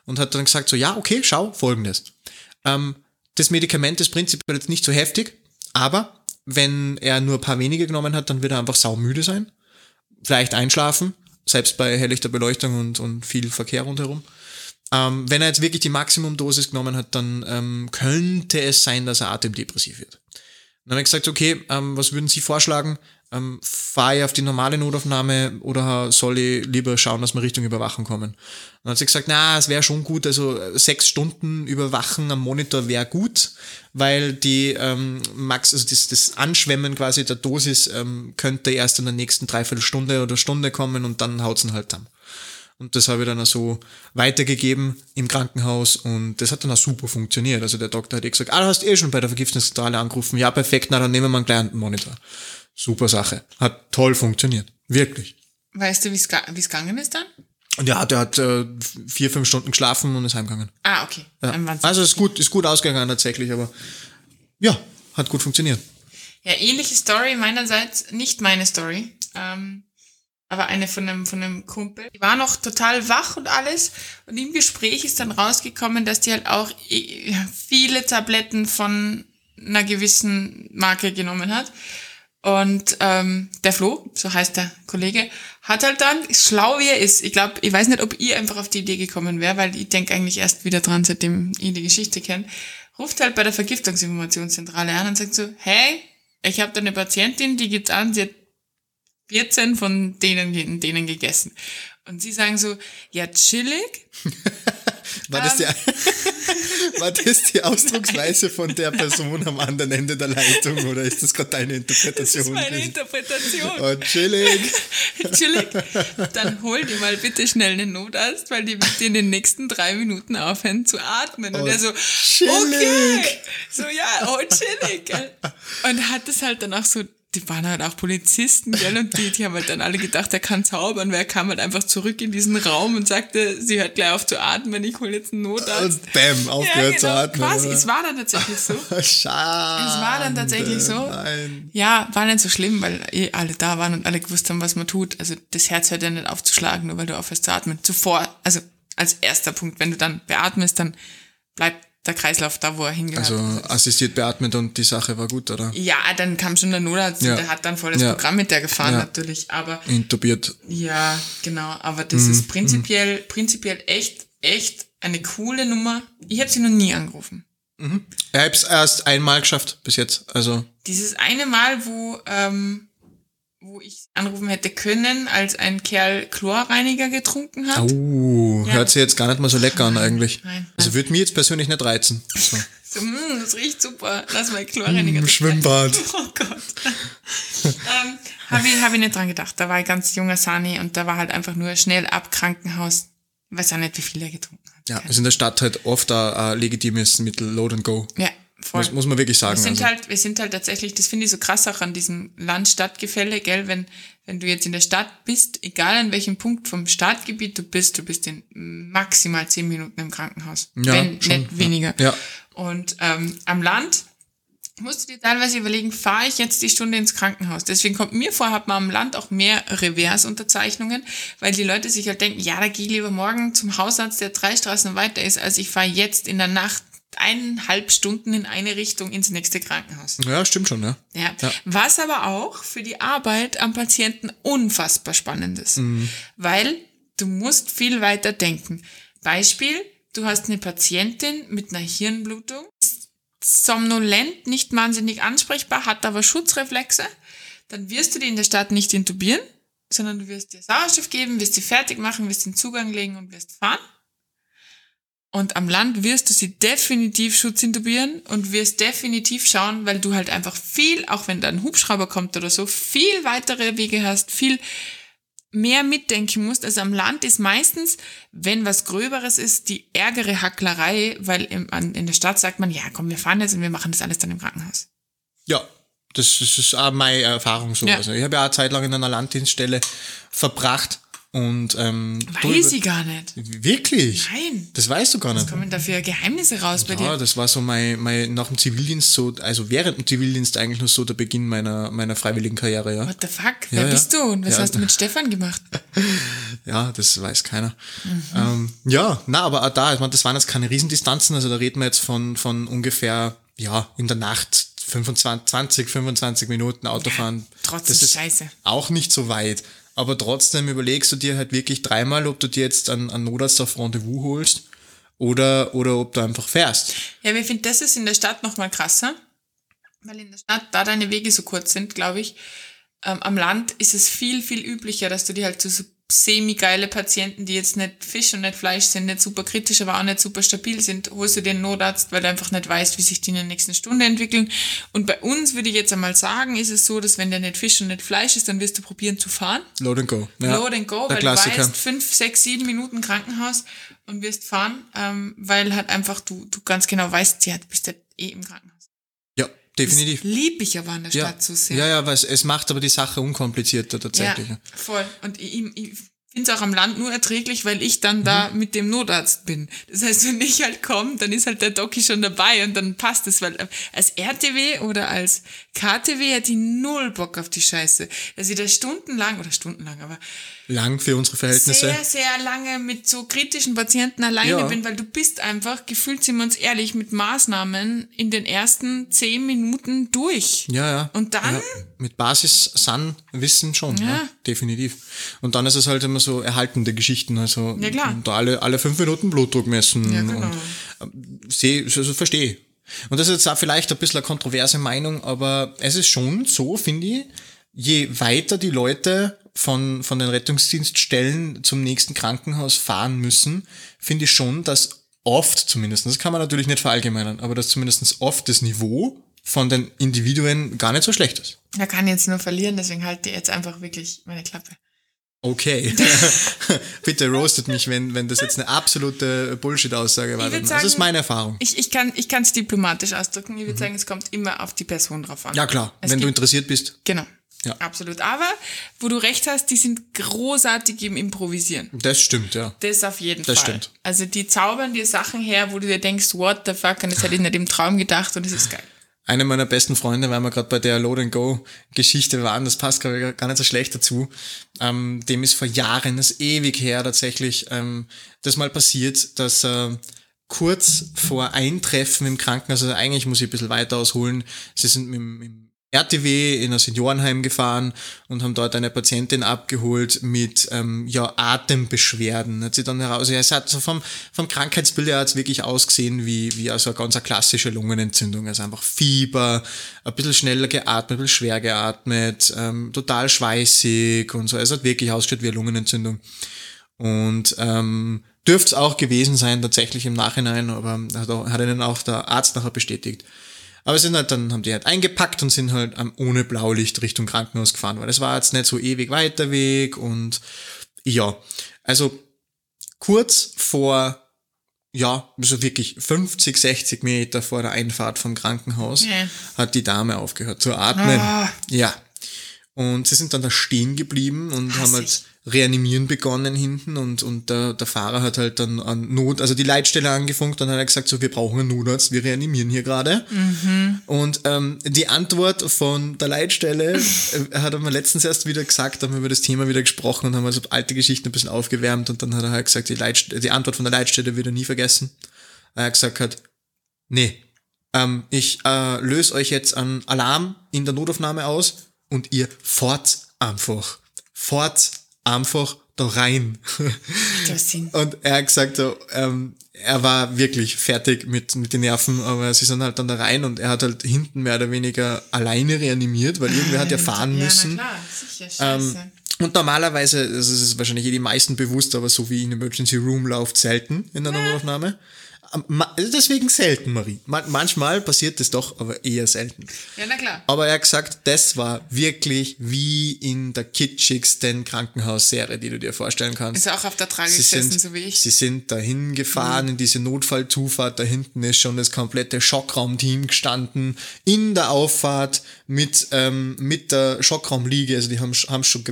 A: und hat dann gesagt so, ja, okay, schau, folgendes. Ähm, das Medikament ist prinzipiell jetzt nicht so heftig, aber wenn er nur ein paar wenige genommen hat, dann wird er einfach saumüde sein, vielleicht einschlafen, selbst bei helllichter Beleuchtung und, und viel Verkehr rundherum. Ähm, wenn er jetzt wirklich die Maximumdosis genommen hat, dann ähm, könnte es sein, dass er atemdepressiv wird. Dann habe ich gesagt, okay, ähm, was würden Sie vorschlagen? Ähm, fahre ich auf die normale Notaufnahme oder soll ich lieber schauen, dass wir Richtung Überwachung kommen? Dann hat sie gesagt, na, es wäre schon gut, also äh, sechs Stunden Überwachen am Monitor wäre gut, weil die ähm, Max, also das, das Anschwemmen quasi der Dosis ähm, könnte erst in der nächsten Dreiviertelstunde oder Stunde kommen und dann haut's ihn halt dann. Und das habe ich dann auch so weitergegeben im Krankenhaus und das hat dann auch super funktioniert. Also der Doktor hat eh gesagt, ah, du hast eh schon bei der Vergiftungszentrale angerufen. Ja, perfekt, na dann nehmen wir einen kleinen Monitor. Super Sache. Hat toll funktioniert. Wirklich.
B: Weißt du, wie es gegangen ist dann?
A: Und ja, der hat äh, vier, fünf Stunden geschlafen und ist heimgegangen.
B: Ah, okay.
A: Ja. Also ist gut, ist gut ausgegangen tatsächlich, aber ja, hat gut funktioniert.
B: Ja, ähnliche Story meinerseits, nicht meine Story, ähm, aber eine von einem, von einem Kumpel. Die war noch total wach und alles und im Gespräch ist dann rausgekommen, dass die halt auch eh, viele Tabletten von einer gewissen Marke genommen hat. Und ähm, der Flo, so heißt der Kollege, hat halt dann, schlau wie er ist, ich glaube, ich weiß nicht, ob ihr einfach auf die Idee gekommen wäre, weil ich denke eigentlich erst wieder dran, seitdem ich die Geschichte kenne, ruft halt bei der Vergiftungsinformationszentrale an und sagt so, hey, ich habe da eine Patientin, die gibt an, sie hat 14 von denen, denen gegessen. Und sie sagen so, ja, chillig. <laughs>
A: War das, die,
B: Ähm. <laughs>
A: war das die Ausdrucksweise von der Person am anderen Ende der Leitung oder ist das gerade deine
B: Das ist
A: Interpretation?
B: meine? Interpretation.
A: Oh, chillig. <laughs>
B: chillig. Dann hol dir mal bitte schnell einen Notarzt, weil die wird dir in den nächsten drei Minuten aufhören zu atmen. Und
A: Oh,
B: er so,
A: chillig.
B: okay. So, ja, oh, chillig. Und hat es halt dann auch so die waren halt auch Polizisten, gell, und die, die haben halt dann alle gedacht, er kann zaubern, weil er kam halt einfach zurück in diesen Raum und sagte, sie hört gleich auf zu atmen, ich hole jetzt einen Notarzt.
A: Und bam, aufgehört
B: ja,
A: zu
B: genau,
A: atmen.
B: quasi,
A: oder?
B: es war dann tatsächlich so. <laughs>
A: Schade.
B: Es war dann tatsächlich so.
A: Nein.
B: Ja, war nicht so schlimm, weil eh alle da waren und alle gewusst haben, was man tut. Also das Herz hört ja nicht aufzuschlagen, nur weil du aufhörst zu atmen. Zuvor, also als erster Punkt, wenn du dann beatmest, dann bleibt der Kreislauf da, wo er hingehört.
A: Also assistiert beatmet und die Sache war gut, oder?
B: ja, dann kam schon der Notarzt
A: Ja.
B: und der hat dann volles
A: Ja.
B: Programm mit der gefahren
A: Ja.
B: natürlich. Aber
A: Intubiert.
B: ja, genau. Aber das
A: Mhm.
B: ist prinzipiell, prinzipiell echt, echt eine coole Nummer. Ich habe sie noch nie angerufen.
A: Ich hab's erst einmal geschafft bis jetzt. Also,
B: Dieses eine Mal, wo, ähm, wo ich anrufen hätte können, als ein Kerl Chlorreiniger getrunken hat.
A: uh,
B: Ja.
A: hört sich jetzt gar nicht mal so lecker an eigentlich.
B: Nein.
A: Also würde mich jetzt persönlich nicht reizen. So. <laughs>
B: So, mm, das riecht super. Lass mal Chlorreiniger.
A: Im
B: trinken.
A: Schwimmbad. <laughs>
B: Oh Gott. ähm, Habe ich, hab ich nicht dran gedacht. Da war ein ganz junger Sani und da war halt einfach nur schnell ab Krankenhaus. Weiß auch nicht, wie viel er getrunken hat.
A: Ja, ist in der Stadt halt oft ein, ein legitimes Mittel, Load and Go.
B: Ja, voll.
A: Muss, muss man wirklich sagen.
B: Wir sind
A: also.
B: halt, wir sind halt tatsächlich, das finde ich so krass auch an diesem Land-Stadt-Gefälle, gell, wenn, wenn du jetzt in der Stadt bist, egal an welchem Punkt vom Stadtgebiet du bist, du bist in maximal zehn Minuten im Krankenhaus.
A: Ja,
B: wenn
A: schon,
B: nicht weniger.
A: Ja.
B: Und ähm, am Land musst du dir teilweise überlegen, fahre ich jetzt die Stunde ins Krankenhaus? Deswegen kommt mir vor, hat man am Land auch mehr Reverse-Unterzeichnungen, weil die Leute sich halt denken, ja, da gehe ich lieber morgen zum Hausarzt, der drei Straßen weiter ist, als ich fahre jetzt in der Nacht eineinhalb Stunden in eine Richtung ins nächste Krankenhaus.
A: ja, stimmt schon, ja.
B: Ja.
A: Ja.
B: Was aber auch für die Arbeit am Patienten unfassbar spannend ist.
A: Mhm.
B: Weil du musst viel weiter denken. Beispiel, du hast eine Patientin mit einer Hirnblutung, ist somnolent, nicht wahnsinnig ansprechbar, hat aber Schutzreflexe. Dann wirst du die in der Stadt nicht intubieren, sondern du wirst dir Sauerstoff geben, wirst sie fertig machen, wirst den Zugang legen und wirst fahren. Und am Land wirst du sie definitiv schutzintubieren und wirst definitiv schauen, weil du halt einfach viel, auch wenn da ein Hubschrauber kommt oder so, viel weitere Wege hast, viel mehr mitdenken musst. Also am Land ist meistens, wenn was Gröberes ist, die ärgere Hacklerei, weil in der Stadt sagt man, ja komm, wir fahren jetzt und wir machen das alles dann im Krankenhaus.
A: Ja, das, das ist auch meine Erfahrung so.
B: Ja.
A: Also ich habe ja auch eine Zeit lang in einer Landdienststelle verbracht und ähm,
B: Weiß ich gar nicht.
A: Wirklich?
B: Nein.
A: Das weißt du gar nicht.
B: Kommen dafür Geheimnisse raus bei
A: Ja,
B: dir?
A: das war so mein, mein nach dem Zivildienst so, also während dem Zivildienst eigentlich nur so der Beginn meiner, meiner freiwilligen Karriere, ja.
B: What the fuck?
A: Ja,
B: Wer
A: ja.
B: bist du und was
A: Ja.
B: hast du mit Stefan gemacht? <laughs>
A: Ja, das weiß keiner.
B: Mhm.
A: Ähm, ja, na, aber auch da, ich meine, das waren jetzt keine Riesendistanzen, also da reden wir jetzt von, von ungefähr, ja, in der Nacht 25, 20, 25 Minuten Autofahren.
B: trotzdem
A: das ist
B: scheiße.
A: Auch nicht so weit. Aber trotzdem überlegst du dir halt wirklich dreimal, ob du dir jetzt einen, einen Notarzt auf Rendezvous holst oder, oder ob du einfach fährst.
B: Ja, aber ich finde, das ist in der Stadt noch mal krasser, weil in der Stadt, da deine Wege so kurz sind, glaube ich, ähm, am Land ist es viel, viel üblicher, dass du die halt zu so semi-geile Patienten, die jetzt nicht Fisch und nicht Fleisch sind, nicht super kritisch, aber auch nicht super stabil sind, holst du den Notarzt, weil du einfach nicht weißt, wie sich die in der nächsten Stunde entwickeln. Und bei uns würde ich jetzt einmal sagen, ist es so, dass wenn der nicht Fisch und nicht Fleisch ist, dann wirst du probieren zu fahren.
A: Load and go. Ja,
B: Load and go,
A: der
B: weil
A: Klassiker.
B: du weißt, fünf, sechs, sieben Minuten Krankenhaus und wirst fahren, ähm, weil halt einfach du, du ganz genau weißt, ja, du bist ja eh im Krankenhaus.
A: Definitiv.
B: Das lieb ich aber an der
A: Ja,
B: Stadt so sehr.
A: ja, ja, weil es, es macht aber die Sache unkomplizierter tatsächlich.
B: Ja, voll. Und ich, ich finde es auch am Land nur erträglich, weil ich dann da
A: Mhm.
B: mit dem Notarzt bin. Das heißt, wenn ich halt komme, dann ist halt der Doki schon dabei und dann passt es, weil äh, als RTW oder als KTW hätte ich null Bock auf die Scheiße. Dass ich da stundenlang, oder stundenlang, aber
A: Lang für unsere Verhältnisse.
B: sehr, sehr lange mit so kritischen Patienten alleine
A: Ja.
B: bin, weil du bist einfach, gefühlt sind wir uns ehrlich, mit Maßnahmen in den ersten zehn Minuten durch.
A: Ja, ja.
B: Und dann?
A: Ja, mit Basis San Wissen schon, ja.
B: Ja.
A: definitiv. Und dann ist es halt immer so erhaltende Geschichten, also
B: Ja, klar.
A: da alle, alle fünf Minuten Blutdruck messen
B: Ja, genau.
A: und ähm, seh, also verstehe. Und das ist jetzt auch vielleicht ein bisschen eine kontroverse Meinung, aber es ist schon so, finde ich, je weiter die Leute von, von den Rettungsdienststellen zum nächsten Krankenhaus fahren müssen, finde ich schon, dass oft zumindest, das kann man natürlich nicht verallgemeinern, aber dass zumindest oft das Niveau von den Individuen gar nicht so schlecht ist.
B: Da kann jetzt nur verlieren, deswegen halte ich jetzt einfach wirklich meine Klappe.
A: Okay. <laughs> Bitte roastet mich, wenn, wenn das jetzt eine absolute Bullshit-Aussage war.
B: würd
A: das
B: sagen-
A: ist meine Erfahrung.
B: Ich, ich kann ich es diplomatisch ausdrücken. Ich würde sagen, es kommt immer auf die Person drauf an.
A: Mhm. Ja, klar.
B: Es
A: wenn du interessiert bist.
B: Genau.
A: Ja.
B: Absolut. Aber wo du recht hast, die sind großartig im Improvisieren.
A: Das stimmt, ja.
B: Das auf jeden
A: Das
B: Fall.
A: stimmt.
B: Also die zaubern dir Sachen her, wo du dir denkst, what the fuck, und das hätte ich nicht im Traum gedacht und es ist geil.
A: Eine meiner besten Freunde, weil wir gerade bei der Load and Go Geschichte waren, das passt gerade gar nicht so schlecht dazu. Ähm, dem ist vor Jahren, das ist ewig her tatsächlich, ähm, das mal passiert, dass äh, kurz vor Eintreffen im Krankenhaus, also eigentlich muss ich ein bisschen weiter ausholen, sie sind mit, mit dem RTW in ein Seniorenheim gefahren und haben dort eine Patientin abgeholt mit ähm, ja, Atembeschwerden. Hat sie dann heraus, ja, es hat so vom, vom Krankheitsbild her wirklich ausgesehen wie, wie also eine ganz klassische Lungenentzündung. Also einfach Fieber, ein bisschen schneller geatmet, ein bisschen schwer geatmet, ähm, total schweißig und so. Es hat wirklich ausgeschaut wie eine Lungenentzündung. Und ähm, dürfte es auch gewesen sein, tatsächlich im Nachhinein, aber hat, auch, hat ihnen auch der Arzt nachher bestätigt. Aber sind halt, dann haben die halt eingepackt und sind halt ähm, ohne Blaulicht Richtung Krankenhaus gefahren, weil es war jetzt nicht so ewig weiter Weg und ja, also kurz vor, ja, so wirklich 50, 60 Meter vor der Einfahrt vom Krankenhaus
B: Ja.
A: hat die Dame aufgehört zu atmen.
B: Ah.
A: Ja. Und sie sind dann da stehen geblieben und haben halt
B: Hassig.
A: reanimieren begonnen hinten und, und der, der Fahrer hat halt dann an Not, also die Leitstelle angefunkt und dann hat er gesagt, so, wir brauchen einen Notarzt, wir reanimieren hier gerade. Und ähm, die Antwort von der Leitstelle <laughs> äh, hat er mir letztens erst wieder gesagt, haben wir über das Thema wieder gesprochen und haben also alte Geschichten ein bisschen aufgewärmt und dann hat er halt gesagt, die, Leitst die Antwort von der Leitstelle wird er nie vergessen. Er hat gesagt hat, nee, ähm, ich äh, löse euch jetzt einen Alarm in der Notaufnahme aus und ihr fahrt einfach, fahrt einfach da rein.
B: Das <laughs>
A: Und er hat gesagt, so, ähm, er war wirklich fertig mit, mit den Nerven, aber sie sind halt dann da rein und er hat halt hinten mehr oder weniger alleine reanimiert, weil irgendwer hat <laughs> ja fahren müssen.
B: Ja, klar, sicher,
A: Ähm, und normalerweise, es ist wahrscheinlich eh die meisten bewusst, aber so wie in Emergency Room läuft selten in einer Notaufnahme. Deswegen selten, Marie. Ma- Manchmal passiert das doch, aber eher selten.
B: ja, na klar.
A: Aber er hat gesagt, das war wirklich wie in der kitschigsten Krankenhausserie, die du dir vorstellen kannst.
B: Ist auch auf der Trage
A: Sie
B: gesessen,
A: sind,
B: so wie ich.
A: sie sind dahin gefahren in diese Notfallzufahrt. Da hinten ist schon das komplette Schockraumteam gestanden in der Auffahrt mit, ähm, mit der Schockraumliege. Also die haben, haben schon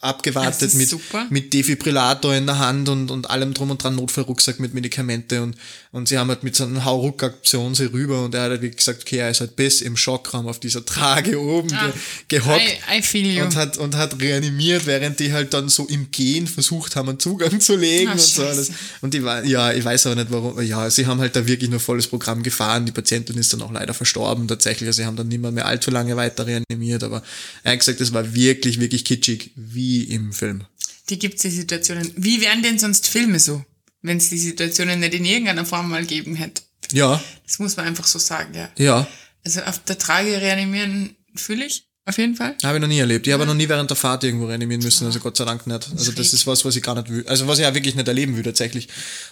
A: abgewartet mit,
B: super.
A: mit Defibrillator in der Hand und, und allem drum und dran, Notfallrucksack mit Medikamente und, und sie haben halt mit so einer Hauruck-Aktion sie rüber und er hat halt wie gesagt, okay, er ist halt bis im Schockraum auf dieser Trage oben
B: Ah,
A: ge gehockt
B: I, I feel you.
A: und hat, und hat reanimiert, während die halt dann so im Gehen versucht haben, einen Zugang zu legen
B: Ah,
A: und so
B: Scheiße.
A: alles. Und die war, ja, ich weiß aber nicht warum, ja, sie haben halt da wirklich nur volles Programm gefahren. Die Patientin ist dann auch leider verstorben tatsächlich. Also sie haben dann niemand mehr allzu lange weiter reanimiert, aber er hat gesagt, es war wirklich, wirklich kitschig, wie im Film.
B: Die gibt's die Situationen. Wie wären denn sonst Filme so, wenn es die Situationen nicht in irgendeiner Form mal geben hätte?
A: Ja,
B: Das muss man einfach so sagen, ja.
A: ja,
B: Also auf der Trage reanimieren fühle ich, auf jeden Fall.
A: habe ich noch nie erlebt. Ich habe noch nie während der Fahrt irgendwo reanimieren müssen, also Gott sei Dank nicht. Also das ist was, was ich gar nicht will. Also was ich ja wirklich nicht erleben will tatsächlich.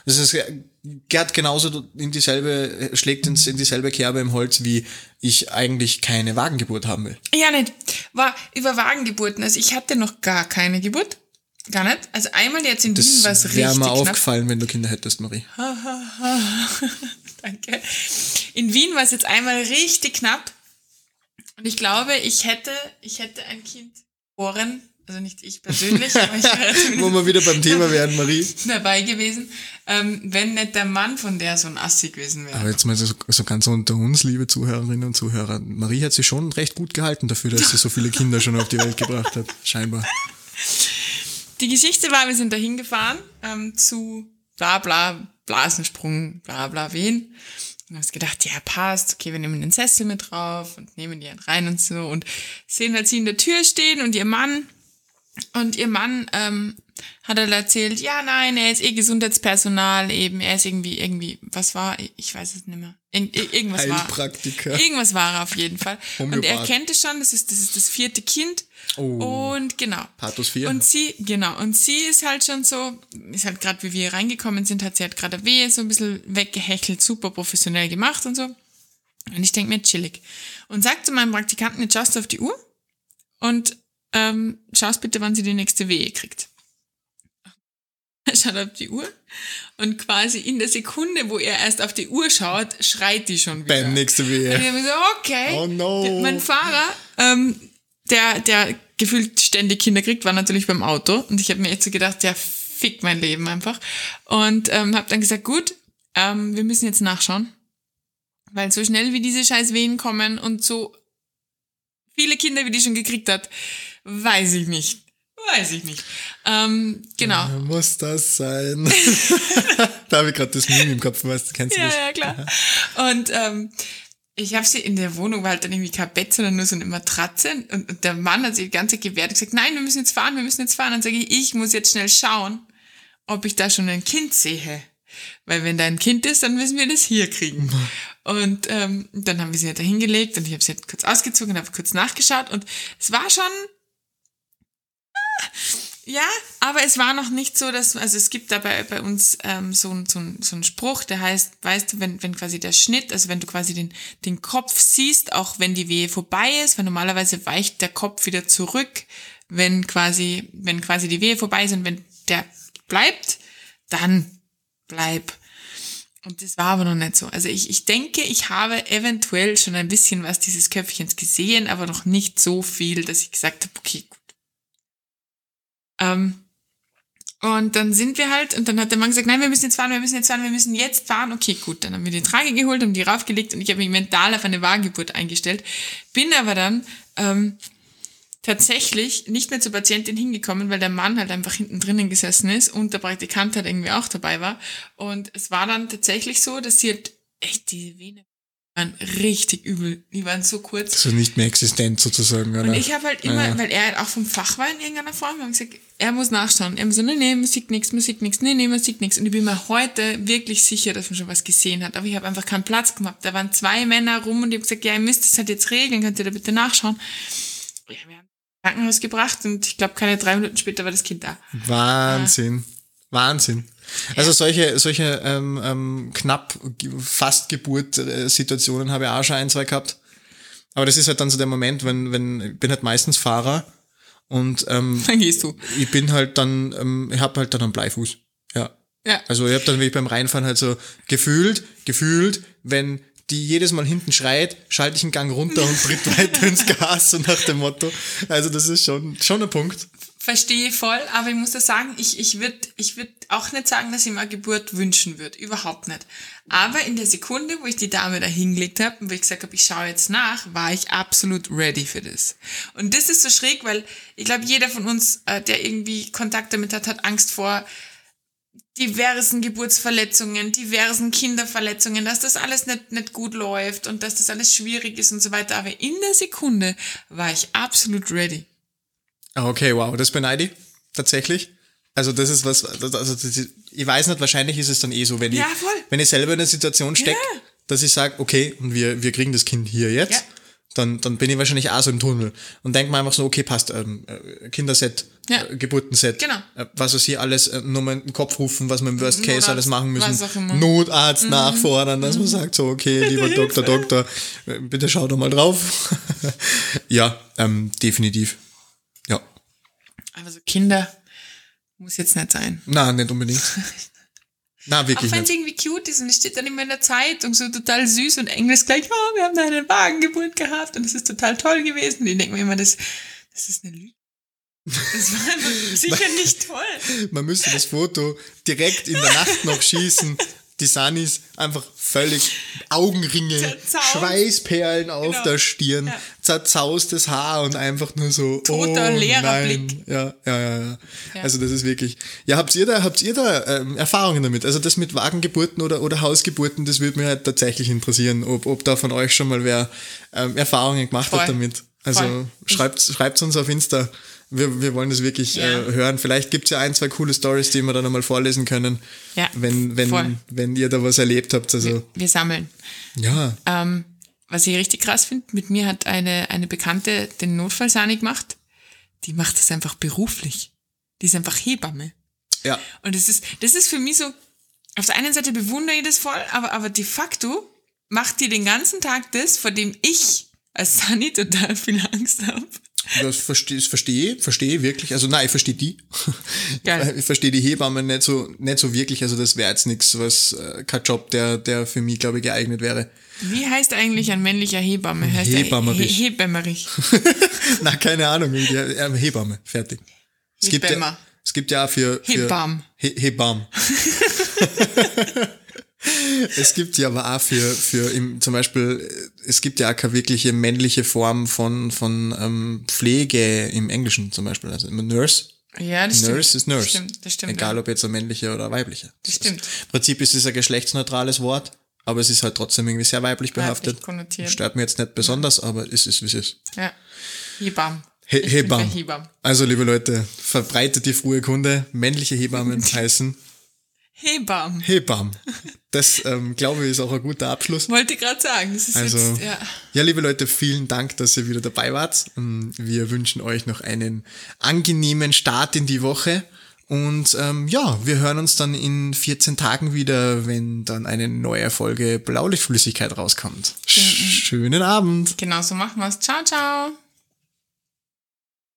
A: Das ist geht genauso in dieselbe, schlägt ins, in dieselbe Kerbe im Holz, wie ich eigentlich keine Wagengeburt haben will.
B: Ja, nicht. War über Wagengeburten. Also ich hatte noch gar keine Geburt. Gar nicht. Also einmal jetzt in Wien war es
A: Das
B: richtig
A: wäre mir
B: knapp.
A: aufgefallen, wenn du Kinder hättest, Marie. <laughs>
B: Danke. In Wien war es jetzt einmal richtig knapp. Und ich glaube, ich hätte, ich hätte ein Kind geboren. Also nicht ich persönlich, aber ich wäre <laughs>
A: Wo wir wieder beim Thema werden, Marie.
B: dabei gewesen, ähm, wenn nicht der Mann von der so ein Assi gewesen wäre.
A: Aber jetzt mal so, so ganz unter uns, liebe Zuhörerinnen und Zuhörer. Marie hat sich schon recht gut gehalten dafür, dass sie so viele Kinder schon auf die Welt gebracht hat. Scheinbar.
B: Die Geschichte war, wir sind da hingefahren ähm, zu bla bla, Blasensprung, bla bla, wen. Und hast gedacht, ja, passt, okay, wir nehmen den Sessel mit drauf und nehmen die halt rein und so und sehen halt sie in der Tür stehen und ihr Mann und ihr Mann ähm, hat halt erzählt, ja, nein, er ist eh Gesundheitspersonal eben, er ist irgendwie, irgendwie, was war, ich weiß es nicht mehr. Ir- irgendwas war.
A: Heilpraktiker.
B: Irgendwas war er auf jeden Fall. Und er kennt es schon, das ist, das ist das vierte Kind.
A: Oh.
B: Und genau.
A: Pathos 4.
B: Und sie, genau, und sie ist halt schon so, ist halt gerade wie wir reingekommen sind, hat sie halt gerade Wehe so ein bisschen weggehechelt, super professionell gemacht und so. Und ich denke mir, chillig. Und sagt zu meinem Praktikanten, jetzt schaust du auf die Uhr und ähm, schaust bitte, wann sie die nächste Wehe kriegt. Er <laughs> schaut auf die Uhr und quasi in der Sekunde, wo er erst auf die Uhr schaut, schreit die schon wieder.
A: Bam, nächste Wehe.
B: Und ich habe mir so, okay.
A: Oh no.
B: Mein Fahrer, ähm, der, der gefühlt ständig Kinder kriegt, war natürlich beim Auto. Und ich habe mir jetzt so gedacht, der fickt mein Leben einfach. Und ähm, habe dann gesagt, gut, ähm, wir müssen jetzt nachschauen. Weil so schnell wie diese scheiß Wehen kommen und so viele Kinder, wie die schon gekriegt hat, weiß ich nicht. Weiß ich nicht. Ähm, genau.
A: Ja, muss das sein? <laughs> da habe ich gerade das Meme im Kopf, weißt du, kennst du
B: Ja,
A: das?
B: ja, klar. Und ähm, ich habe sie in der Wohnung, war halt dann irgendwie kein Bett, sondern nur so eine Matratze. Und, und der Mann hat sich die ganze Zeit gewehrt und gesagt, nein, wir müssen jetzt fahren, wir müssen jetzt fahren. Dann sage ich, ich muss jetzt schnell schauen, ob ich da schon ein Kind sehe. Weil wenn da ein Kind ist, dann müssen wir das hier kriegen. <laughs> Und ähm, dann haben wir sie halt da hingelegt und ich habe sie halt kurz ausgezogen und habe kurz nachgeschaut. Und es war schon ja, aber es war noch nicht so, dass, also es gibt da bei, uns ähm, so, so, so einen Spruch, der heißt, weißt du, wenn, wenn quasi der Schnitt, also wenn du quasi den, den Kopf siehst, auch wenn die Wehe vorbei ist, weil normalerweise weicht der Kopf wieder zurück, wenn quasi, wenn quasi die Wehe vorbei ist und wenn der bleibt, dann bleib. Und das war aber noch nicht so. Also ich, ich denke, ich habe eventuell schon ein bisschen was dieses Köpfchens gesehen, aber noch nicht so viel, dass ich gesagt habe, okay. Ähm, und dann sind wir halt, und dann hat der Mann gesagt, nein, wir müssen jetzt fahren, wir müssen jetzt fahren, wir müssen jetzt fahren. Okay, gut, dann haben wir die Trage geholt, haben die raufgelegt und ich habe mich mental auf eine Wagengeburt eingestellt. Bin aber dann ähm, tatsächlich nicht mehr zur Patientin hingekommen, weil der Mann halt einfach hinten drinnen gesessen ist und der Praktikant halt irgendwie auch dabei war. Und es war dann tatsächlich so, dass sie halt echt diese Vene waren richtig übel. Die waren so kurz.
A: Also nicht mehr existent sozusagen, oder?
B: Und ich habe halt immer,
A: Ja.
B: weil er halt auch vom Fach war in irgendeiner Form, haben gesagt, er muss nachschauen. Er so, nee, nee, man sieht nichts, man sieht nichts, nee, nee, man sieht nichts. Und ich bin mir heute wirklich sicher, dass man schon was gesehen hat. Aber ich habe einfach keinen Platz gemacht. Da waren zwei Männer rum und ich habe gesagt, ja, ihr müsst es halt jetzt regeln, könnt ihr da bitte nachschauen. Ja, wir haben Krankenhaus gebracht und ich glaube, keine drei Minuten später war das Kind da.
A: Wahnsinn. Wahnsinn. Also solche, solche ähm, ähm, knapp fast Geburt-Situationen habe ich auch schon ein, zwei gehabt. Aber das ist halt dann so der Moment, wenn, wenn, ich bin halt meistens Fahrer und ähm, <laughs>
B: Dann gehst du.
A: ich bin halt dann, ähm, ich habe halt dann einen Bleifuß. Ja.
B: Ja.
A: Also ich habe dann wirklich beim Reinfahren halt so gefühlt, gefühlt, wenn die jedes Mal hinten schreit, schalte ich einen Gang runter und <laughs> tritt weiter ins Gas, so nach dem Motto. Also das ist schon, schon ein Punkt.
B: Verstehe voll, aber ich muss da sagen, ich, ich würde ich würd auch nicht sagen, dass ich mir eine Geburt wünschen würde. Überhaupt nicht. Aber in der Sekunde, wo ich die Dame da hingelegt habe und wo ich gesagt habe, ich schaue jetzt nach, war ich absolut ready für das. Und das ist so schräg, weil ich glaube, jeder von uns, äh, der irgendwie Kontakt damit hat, hat Angst vor diversen Geburtsverletzungen, diversen Kinderverletzungen, dass das alles nicht, nicht gut läuft und dass das alles schwierig ist und so weiter. Aber in der Sekunde war ich absolut ready.
A: Ah, Okay, wow, das beneide ich tatsächlich. Also das ist was, also das ist, ich weiß nicht, wahrscheinlich ist es dann eh so, wenn ich,
B: Ja, voll.
A: wenn ich selber in der Situation stecke,
B: Ja.
A: dass ich sage, okay, und wir, wir kriegen das Kind hier jetzt,
B: Ja.
A: dann, dann bin ich wahrscheinlich auch so im Tunnel und denke mir einfach so, okay, passt, ähm, äh, Kinderset,
B: Ja.
A: äh, Geburtenset,
B: Genau.
A: äh, was weiß ich, alles, äh, nur mal in den Kopf rufen, was wir im Worst Case
B: Notarzt,
A: alles machen müssen,
B: immer. Mhm.
A: Notarzt nachfordern, dass man sagt, so, okay, lieber <laughs> Doktor, Doktor, äh, bitte schau doch mal drauf. <laughs> ja, ähm, definitiv. Ja.
B: Aber so Kinder muss jetzt nicht sein.
A: Na, nicht unbedingt. <laughs> Na,
B: Auch
A: wirklich
B: wenn es irgendwie cute ist und es steht dann immer in der Zeitung so total süß und Englisch gleich, oh, wir haben da eine Wagengeburt gehabt und es ist total toll gewesen. Und ich denke mir immer, das, das ist eine Lüge. Das war einfach <laughs> sicher nicht toll.
A: Man müsste das Foto direkt in der Nacht noch schießen. Die Sunnis einfach völlig Augenringe. Schweißperlen auf
B: Genau.
A: der Stirn,
B: Ja.
A: Zerzaustes Haar und einfach nur so
B: Toter,
A: oh,
B: leerer
A: nein.
B: Blick.
A: Ja, ja, ja, ja,
B: Ja.
A: Also das ist wirklich. Ja, habt ihr da, habt ihr da ähm, Erfahrungen damit? Also das mit Wagengeburten oder, oder Hausgeburten, das würde mich halt tatsächlich interessieren, ob, ob da von euch schon mal wer ähm, Erfahrungen gemacht
B: Voll.
A: hat damit. Also
B: Voll.
A: schreibt schreibt uns auf Insta. Wir, wir wollen das wirklich
B: Ja.
A: äh, hören. Vielleicht gibt's ja ein, zwei coole Stories, die wir dann einmal vorlesen können.
B: Ja,
A: Wenn,
B: voll.
A: wenn, wenn ihr da was erlebt habt. Also,
B: Wir sammeln.
A: ja.
B: Ähm, was ich richtig krass finde, mit mir hat eine, eine Bekannte den Notfallsani gemacht. Die macht das einfach beruflich. Die ist einfach Hebamme.
A: Ja.
B: Und das ist, das ist für mich so, auf der einen Seite bewundere ich das voll, aber, aber de facto macht die den ganzen Tag das, vor dem ich als Sani total viel Angst habe.
A: Das verstehe verstehe, verstehe wirklich. Also nein, ich verstehe die.
B: Geil. <laughs>
A: Ich verstehe die Hebamme nicht so, nicht so wirklich. Also das wäre jetzt nichts, was äh, kein Job, der, der für mich, glaube ich, geeignet wäre.
B: Wie heißt eigentlich ein männlicher Hebamme? Heißt
A: Hebammerich.
B: He Hebammerich. <laughs>
A: Na, keine Ahnung. Hebamme, fertig. Es gibt, ja, es gibt ja auch für, für
B: Hebam.
A: He Hebam. <laughs> es gibt ja aber auch für, für im, zum Beispiel, äh, es gibt ja auch keine wirkliche männliche Form von, von ähm, Pflege im Englischen zum Beispiel. Also immer Nurse.
B: Ja, das stimmt.
A: Nurse ist Nurse.
B: Das stimmt, das stimmt.
A: Egal
B: ja.
A: ob jetzt ein männlicher oder weiblicher.
B: Das stimmt.
A: Im Prinzip ist es ein geschlechtsneutrales Wort, aber es ist halt trotzdem irgendwie sehr weiblich behaftet.
B: Weiblich konnotiert.
A: Stört mir jetzt nicht besonders, aber es ist, wie es ist.
B: Ja. Hebam.
A: He Hebam.
B: Hebam.
A: Also, liebe Leute, verbreitet die frühe Kunde. Männliche Hebammen <laughs> heißen
B: Hebam.
A: Hebam. Das, ähm, glaube ich, ist auch ein guter Abschluss.
B: Wollte gerade sagen. Das ist
A: Also,
B: jetzt, ja.
A: ja, liebe Leute, vielen Dank, dass ihr wieder dabei wart. Ähm, Wir wünschen euch noch einen angenehmen Start in die Woche. Und ähm, ja, wir hören uns dann in 14 Tagen wieder, wenn dann eine neue Folge Blaulichtflüssigkeit rauskommt. Schönen Abend.
B: Genau so machen wir's. Ciao, ciao.